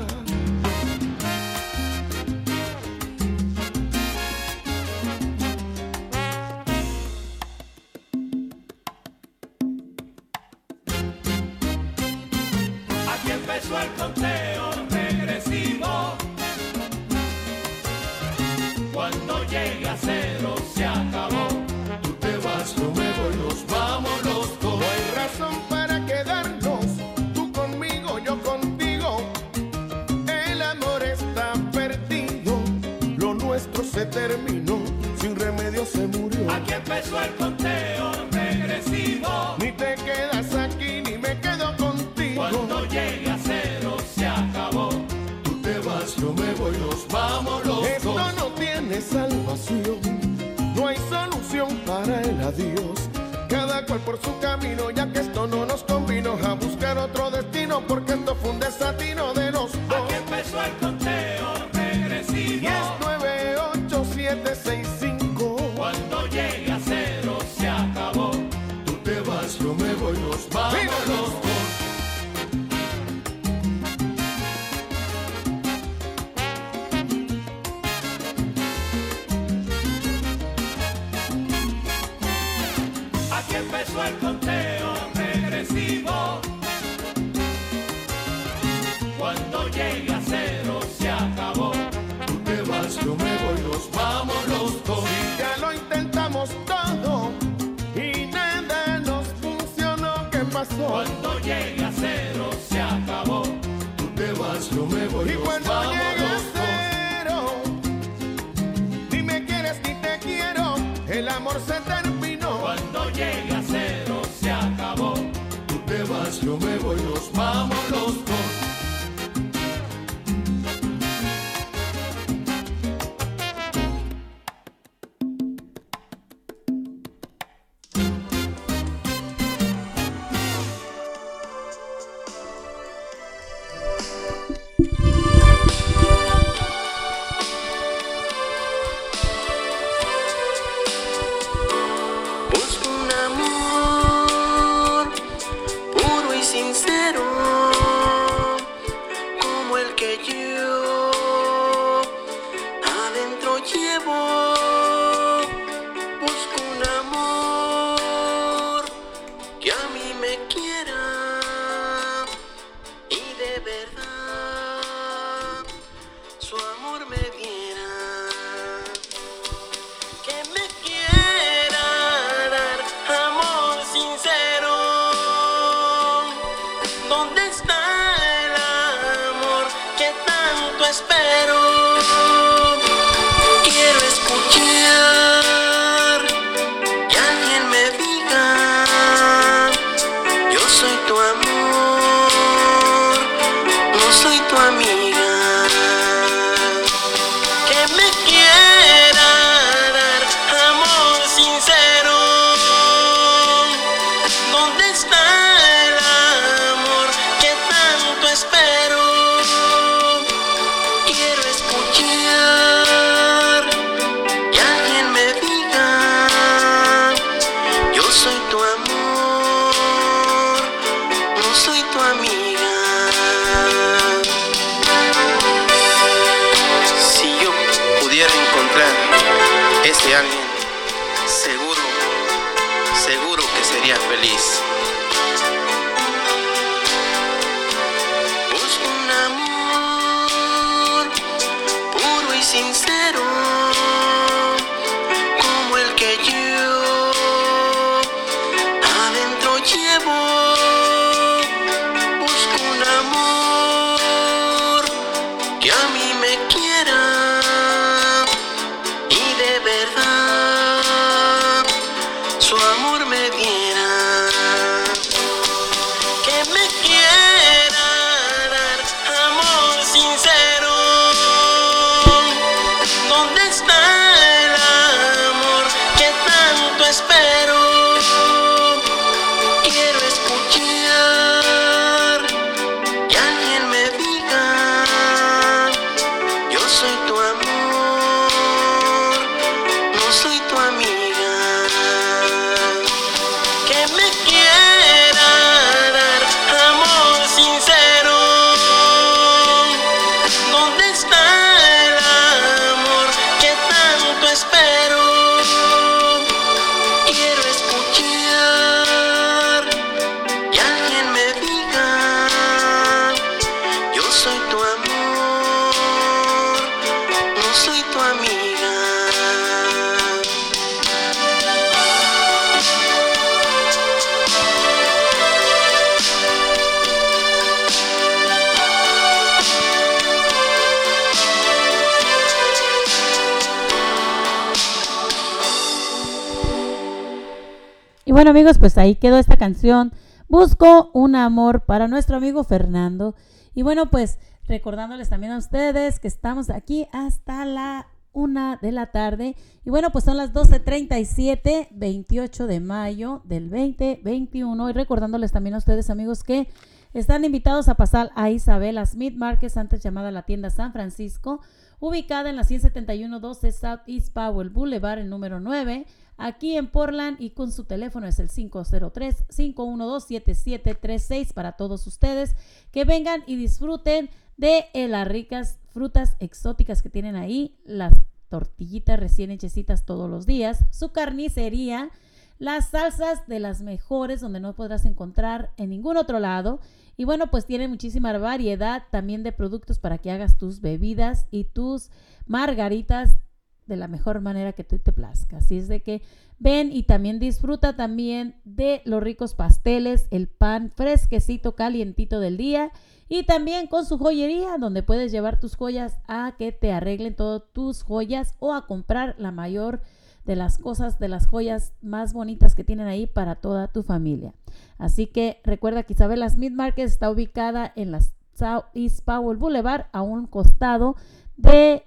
Bueno amigos, pues ahí quedó esta canción. Busco un amor para nuestro amigo Fernando. Y bueno, pues recordándoles también a ustedes que estamos aquí hasta la una de la tarde. Y bueno, pues son las 12.37, 28 de mayo del 2021. Y recordándoles también a ustedes, amigos, que están invitados a pasar a Isabela Smith Market, antes llamada la tienda San Francisco, ubicada en la 17112 South East Powell Boulevard, el número 9, aquí en Portland. Y con su teléfono es el 503-512-7736 para todos ustedes que vengan y disfruten de eh, las ricas frutas exóticas que tienen ahí, las tortillitas recién hechecitas todos los días, su carnicería, las salsas de las mejores donde no podrás encontrar en ningún otro lado. Y bueno, pues tiene muchísima variedad también de productos para que hagas tus bebidas y tus margaritas de la mejor manera que tú te plazca. Así es de que ven y también disfruta también de los ricos pasteles, el pan fresquecito, calientito del día y también con su joyería, donde puedes llevar tus joyas a que te arreglen todas tus joyas o a comprar la mayor de las cosas, de las joyas más bonitas que tienen ahí para toda tu familia. Así que recuerda que Isabela Smith Market está ubicada en la South East Powell Boulevard, a un costado de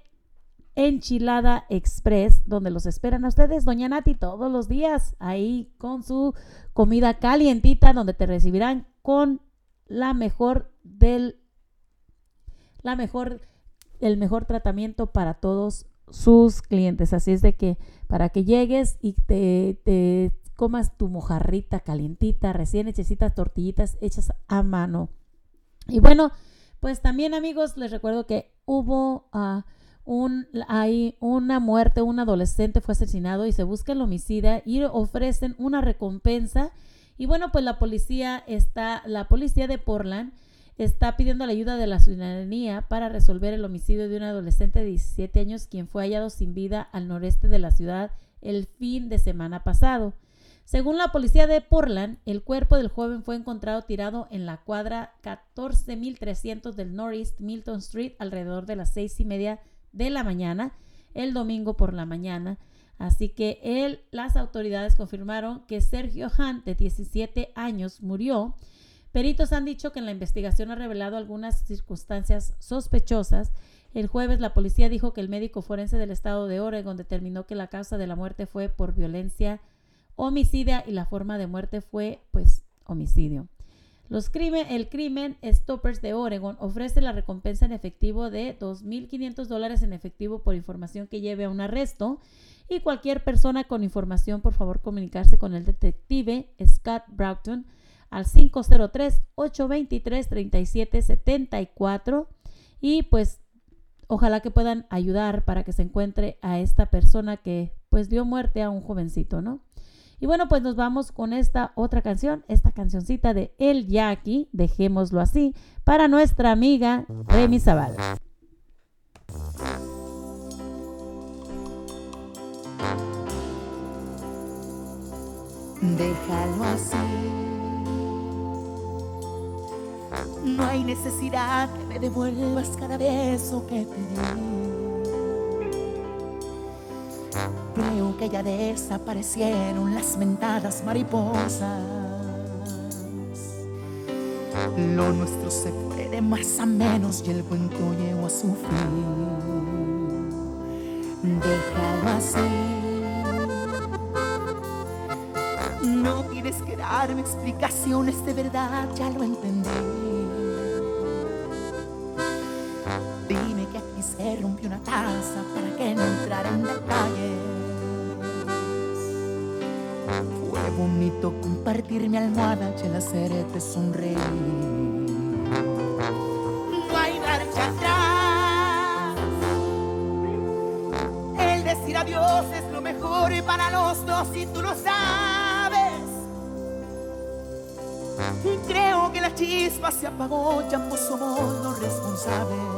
Enchilada Express, donde los esperan a ustedes, Doña Nati, todos los días, ahí con su comida calientita, donde te recibirán con la mejor del la mejor el mejor tratamiento para todos sus clientes. Así es de que para que llegues y te, te comas tu mojarrita calientita, recién hechecitas tortillitas hechas a mano. Y bueno, pues también amigos, les recuerdo que hubo ah, un, hay una muerte, un adolescente fue asesinado y se busca el homicida y ofrecen una recompensa y bueno, pues la policía está, la policía de Portland está pidiendo la ayuda de la ciudadanía para resolver el homicidio de un adolescente de 17 años quien fue hallado sin vida al noreste de la ciudad el fin de semana pasado. Según la policía de Portland, el cuerpo del joven fue encontrado tirado en la cuadra 14300 del Northeast Milton Street alrededor de las seis y media de la mañana, el domingo por la mañana. Así que él, las autoridades confirmaron que Sergio Hunt, de 17 años, murió. Peritos han dicho que en la investigación ha revelado algunas circunstancias sospechosas. El jueves la policía dijo que el médico forense del estado de Oregon determinó que la causa de la muerte fue por violencia homicida y la forma de muerte fue pues homicidio. Los crimen, el crimen Stoppers de Oregon ofrece la recompensa en efectivo de 2.500 dólares en efectivo por información que lleve a un arresto y cualquier persona con información, por favor, comunicarse con el detective Scott Broughton al 503-823-3774 y pues ojalá que puedan ayudar para que se encuentre a esta persona que pues dio muerte a un jovencito, ¿no? Y bueno, pues nos vamos con esta otra canción, esta cancioncita de El Jackie, dejémoslo así, para nuestra amiga Remy Zavala. Déjalo así. No hay necesidad que me devuelvas cada beso que te di. Creo que ya desaparecieron las mentadas mariposas. Lo nuestro se fue de más a menos y el cuento llegó a su fin. Déjalo así. No tienes que darme explicaciones de verdad, ya lo entendí. Rompió una taza para que no entrara en detalles. Fue bonito compartir mi almohada y el hacerte sonreír. No hay marcha atrás. El decir adiós es lo mejor para los dos y tú lo sabes. Creo que la chispa se apagó, ya ambos somos los responsables.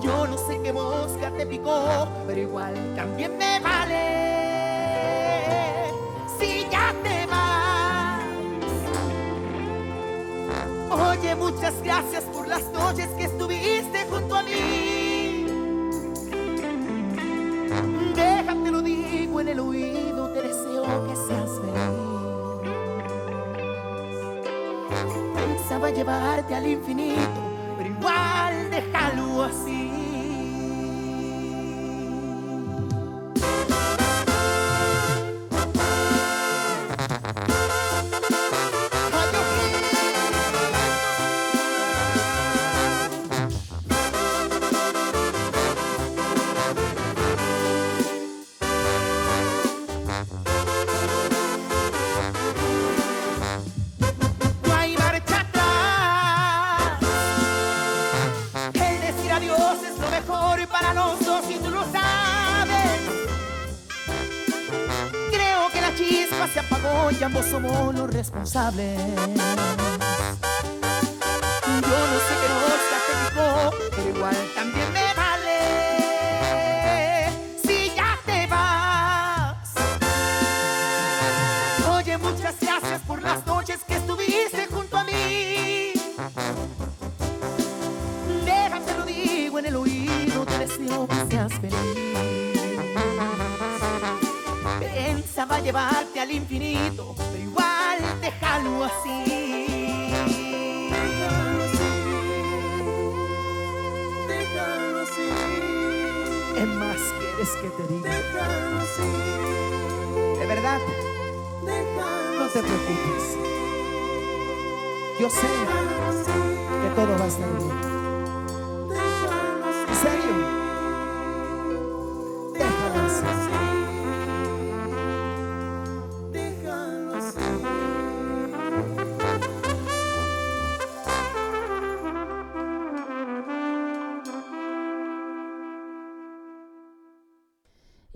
Yo no sé qué mosca te picó, pero igual también me vale. Si ya te vas. Oye, muchas gracias por las noches que estuviste junto a mí. Déjate lo digo en el oído, te deseo que seas feliz. Pensaba llevarte al infinito, igual déjalo así. Somos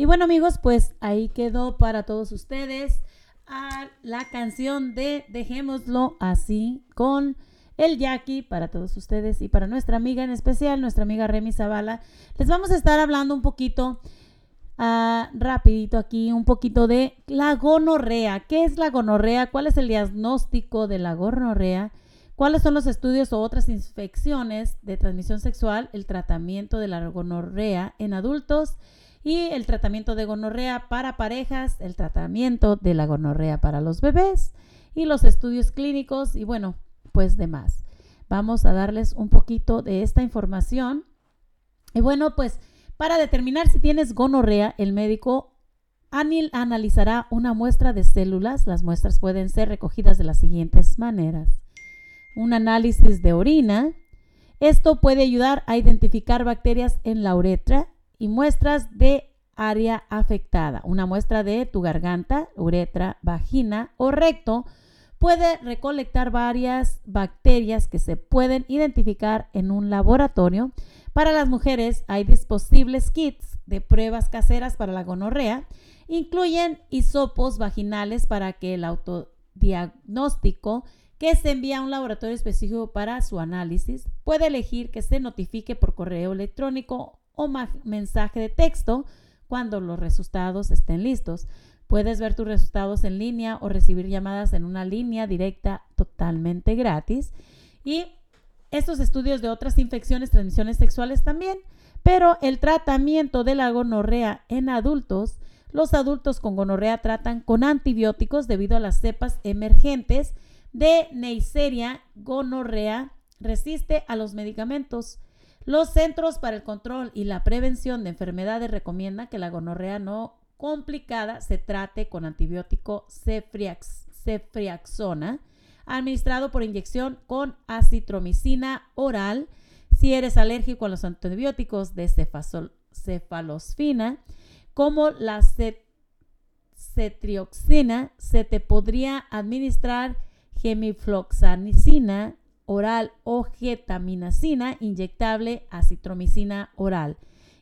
bueno amigos, pues ahí quedó para todos ustedes la canción de Dejémoslo así con el Jackie para todos ustedes y para nuestra amiga en especial, nuestra amiga Remy Zavala. Les vamos a estar hablando un poquito ah, rapidito aquí, un poquito de la gonorrea. ¿Qué es la gonorrea? ¿Cuál es el diagnóstico de la gonorrea? ¿Cuáles son los estudios o otras infecciones de transmisión sexual? El tratamiento de la gonorrea en adultos y el tratamiento de gonorrea para parejas, el tratamiento de la gonorrea para los bebés y los estudios clínicos y bueno, pues demás. Vamos a darles un poquito de esta información. Y bueno, pues para determinar si tienes gonorrea, el médico anil analizará una muestra de células. Las muestras pueden ser recogidas de las siguientes maneras. Un análisis de orina. Esto puede ayudar a identificar bacterias en la uretra y muestras de área afectada. Una muestra de tu garganta, uretra, vagina o recto puede recolectar varias bacterias que se pueden identificar en un laboratorio. Para las mujeres hay disposibles kits de pruebas caseras para la gonorrea. Incluyen hisopos vaginales para que el autodiagnóstico que se envía a un laboratorio específico para su análisis puede elegir que se notifique por correo electrónico o mensaje de texto cuando los resultados estén listos. Puedes ver tus resultados en línea o recibir llamadas en una línea directa totalmente gratis. Y estos estudios de otras infecciones, transmisiones sexuales también. Pero el tratamiento de la gonorrea en adultos, los adultos con gonorrea tratan con antibióticos debido a las cepas emergentes de Neisseria gonorrea resiste a los medicamentos. Los Centros para el Control y la Prevención de Enfermedades recomiendan que la gonorrea no complicada se trate con antibiótico cefriax- cefriaxona, administrado por inyección con acitromicina oral. Si eres alérgico a los antibióticos de cefalosfina, como la ce- cetrioxina, se te podría administrar gemifloxacina oral o getaminacina inyectable, acitromicina oral.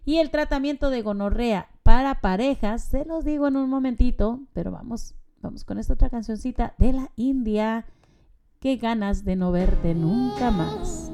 Y el tratamiento de gonorrea para parejas, se los digo en un momentito, pero vamos, vamos con esta otra cancioncita de la India. Qué ganas de no verte nunca más.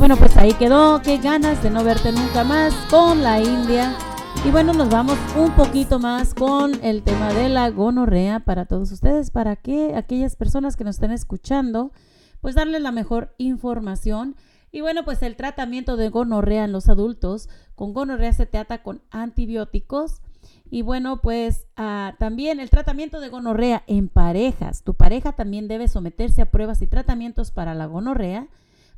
Bueno, pues ahí quedó. Qué ganas de no verte nunca más con la India. Y bueno, nos vamos un poquito más con el tema de la gonorrea para todos ustedes, para que aquellas personas que nos estén escuchando, pues darles la mejor información. Y bueno, pues el tratamiento de gonorrea en los adultos, con gonorrea se trata con antibióticos. Y bueno, pues ah, también el tratamiento de gonorrea en parejas. Tu pareja también debe someterse a pruebas y tratamientos para la gonorrea.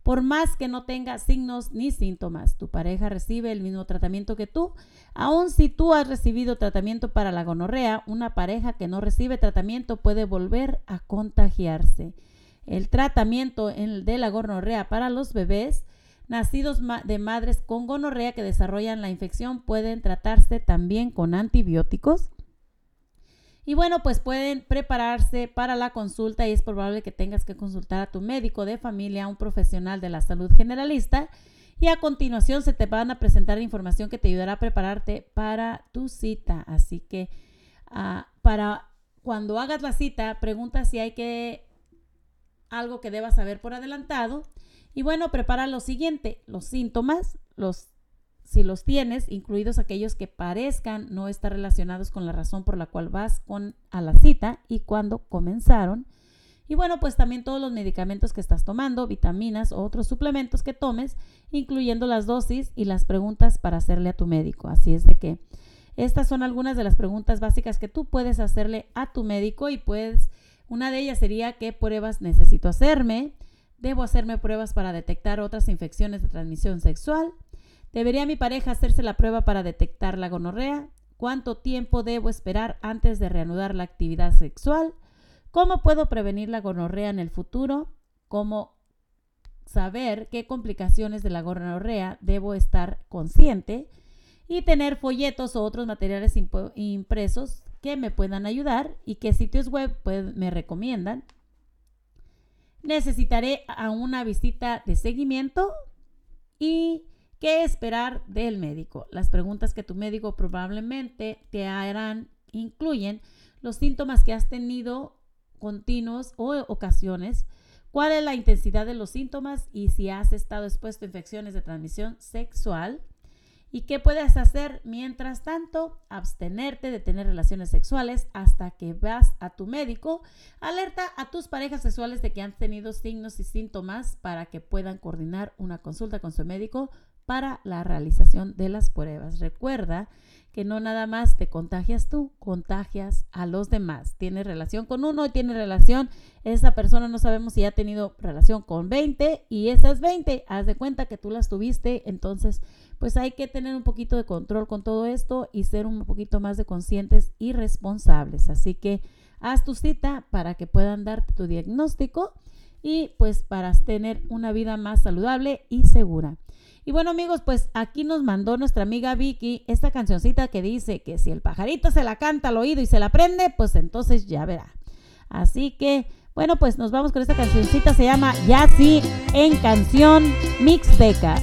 Por más que no tenga signos ni síntomas, tu pareja recibe el mismo tratamiento que tú. Aun si tú has recibido tratamiento para la gonorrea, una pareja que no recibe tratamiento puede volver a contagiarse. El tratamiento de la gonorrea para los bebés nacidos de madres con gonorrea que desarrollan la infección pueden tratarse también con antibióticos. Y bueno, pues pueden prepararse para la consulta y es probable que tengas que consultar a tu médico de familia, un profesional de la salud generalista. Y a continuación se te van a presentar información que te ayudará a prepararte para tu cita. Así que ah, para cuando hagas la cita, pregunta si hay que algo que debas saber por adelantado. Y bueno, prepara lo siguiente, los síntomas, los si los tienes, incluidos aquellos que parezcan no estar relacionados con la razón por la cual vas con, a la cita y cuándo comenzaron. Y bueno, pues también todos los medicamentos que estás tomando, vitaminas o otros suplementos que tomes, incluyendo las dosis y las preguntas para hacerle a tu médico. Así es de que estas son algunas de las preguntas básicas que tú puedes hacerle a tu médico y puedes, una de ellas sería qué pruebas necesito hacerme, debo hacerme pruebas para detectar otras infecciones de transmisión sexual, ¿Debería mi pareja hacerse la prueba para detectar la gonorrea? ¿Cuánto tiempo debo esperar antes de reanudar la actividad sexual? ¿Cómo puedo prevenir la gonorrea en el futuro? ¿Cómo saber qué complicaciones de la gonorrea debo estar consciente? Y tener folletos o otros materiales impresos que me puedan ayudar y qué sitios web me recomiendan. Necesitaré a una visita de seguimiento y ¿Qué esperar del médico? Las preguntas que tu médico probablemente te harán incluyen los síntomas que has tenido continuos o ocasiones, cuál es la intensidad de los síntomas y si has estado expuesto a infecciones de transmisión sexual. ¿Y qué puedes hacer mientras tanto? Abstenerte de tener relaciones sexuales hasta que vas a tu médico. Alerta a tus parejas sexuales de que han tenido signos y síntomas para que puedan coordinar una consulta con su médico para la realización de las pruebas. Recuerda que no nada más te contagias tú, contagias a los demás. Tienes relación con uno y tiene relación, esa persona no sabemos si ha tenido relación con 20 y esas 20, haz de cuenta que tú las tuviste, entonces pues hay que tener un poquito de control con todo esto y ser un poquito más de conscientes y responsables. Así que haz tu cita para que puedan darte tu diagnóstico y pues para tener una vida más saludable y segura. Y bueno amigos, pues aquí nos mandó nuestra amiga Vicky esta cancioncita que dice que si el pajarito se la canta al oído y se la prende, pues entonces ya verá. Así que, bueno, pues nos vamos con esta cancioncita, se llama Ya sí en canción Mixteca.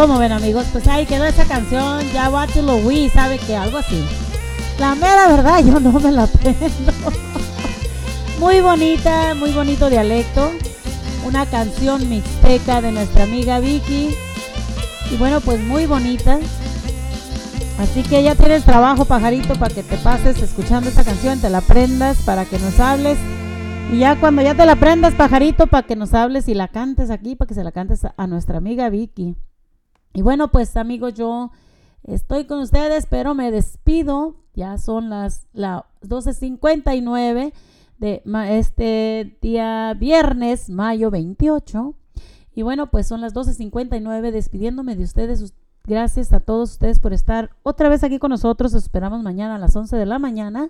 Como ven amigos, pues ahí quedó esa canción, ya what to lo we, sabe que algo así. La mera verdad, yo no me la aprendo. Muy bonita, muy bonito dialecto. Una canción mixteca de nuestra amiga Vicky. Y bueno, pues muy bonita. Así que ya tienes trabajo, pajarito, para que te pases escuchando esta canción, te la aprendas para que nos hables. Y ya cuando ya te la aprendas, pajarito, para que nos hables y la cantes aquí, para que se la cantes a nuestra amiga Vicky. Y bueno, pues amigos, yo estoy con ustedes, pero me despido. Ya son las, las 12.59 de este día viernes, mayo 28. Y bueno, pues son las 12.59 despidiéndome de ustedes. Us- Gracias a todos ustedes por estar otra vez aquí con nosotros. Los esperamos mañana a las 11 de la mañana.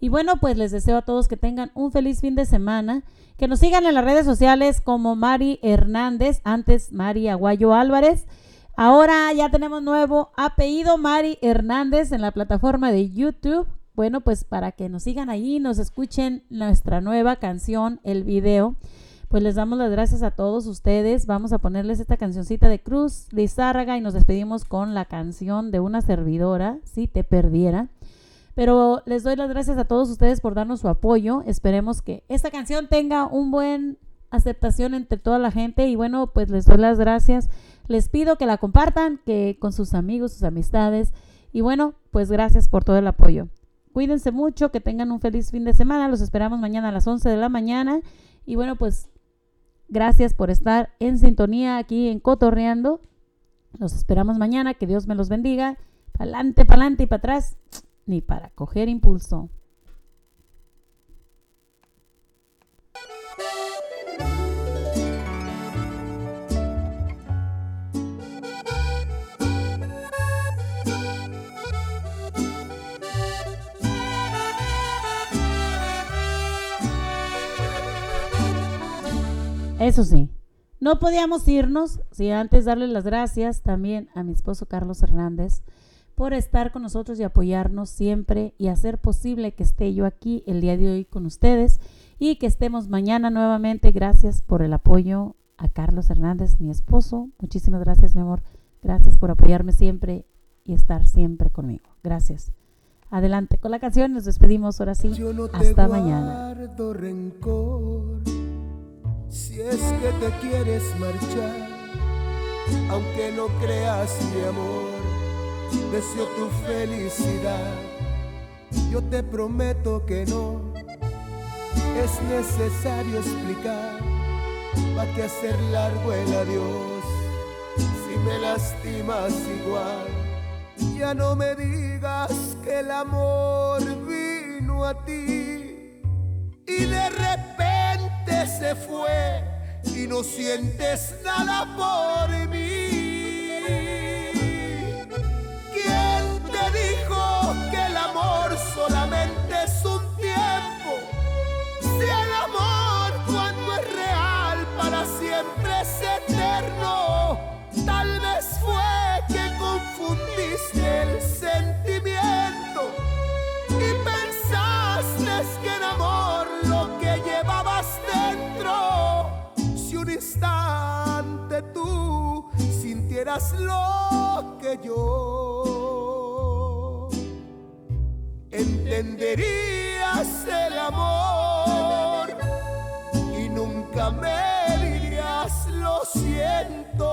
Y bueno, pues les deseo a todos que tengan un feliz fin de semana. Que nos sigan en las redes sociales como Mari Hernández, antes Mari Aguayo Álvarez. Ahora ya tenemos nuevo apellido Mari Hernández en la plataforma de YouTube. Bueno, pues para que nos sigan ahí, nos escuchen nuestra nueva canción, el video. Pues les damos las gracias a todos ustedes. Vamos a ponerles esta cancioncita de Cruz Lizárraga y nos despedimos con la canción de una servidora, si te perdiera. Pero les doy las gracias a todos ustedes por darnos su apoyo. Esperemos que esta canción tenga un buen aceptación entre toda la gente y bueno, pues les doy las gracias. Les pido que la compartan, que con sus amigos, sus amistades y bueno, pues gracias por todo el apoyo. Cuídense mucho, que tengan un feliz fin de semana. Los esperamos mañana a las 11 de la mañana y bueno, pues gracias por estar en sintonía aquí en Cotorreando. Los esperamos mañana, que Dios me los bendiga. Pa'lante, pa'lante y para atrás, ni para coger impulso. Eso sí, no podíamos irnos sin antes darle las gracias también a mi esposo Carlos Hernández por estar con nosotros y apoyarnos siempre y hacer posible que esté yo aquí el día de hoy con ustedes y que estemos mañana nuevamente. Gracias por el apoyo a Carlos Hernández, mi esposo. Muchísimas gracias, mi amor. Gracias por apoyarme siempre y estar siempre conmigo. Gracias. Adelante con la canción, nos despedimos ahora sí. Yo no te Hasta mañana. rencor si es que te quieres marchar, aunque no creas mi amor, deseo tu felicidad. Yo te prometo que no es necesario explicar para que hacer largo el adiós si me lastimas igual. Ya no me digas que el amor vino a ti y de repente se fue y no sientes nada por mí. ¿Quién te dijo que el amor solamente es un tiempo? Si el amor cuando es real para siempre es eterno, tal vez fue que confundiste el sentimiento instante tú sintieras lo que yo, entenderías el amor y nunca me dirías lo siento.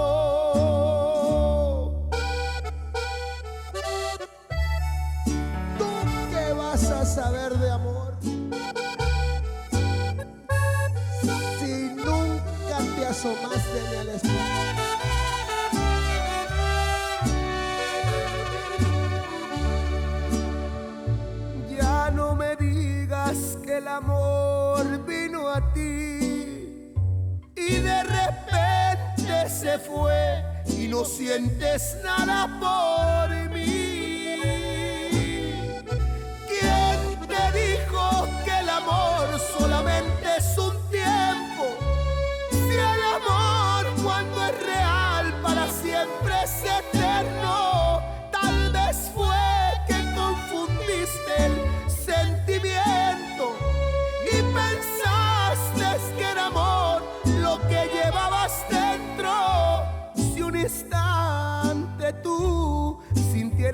¿Tú qué vas a saber de amor? Te asomaste ni al. Ya no me digas que el amor vino a ti y de repente se fue y no sientes nada por mí. ¿Quién te dijo que el amor solamente es un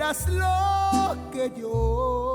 conocieras lo que yo,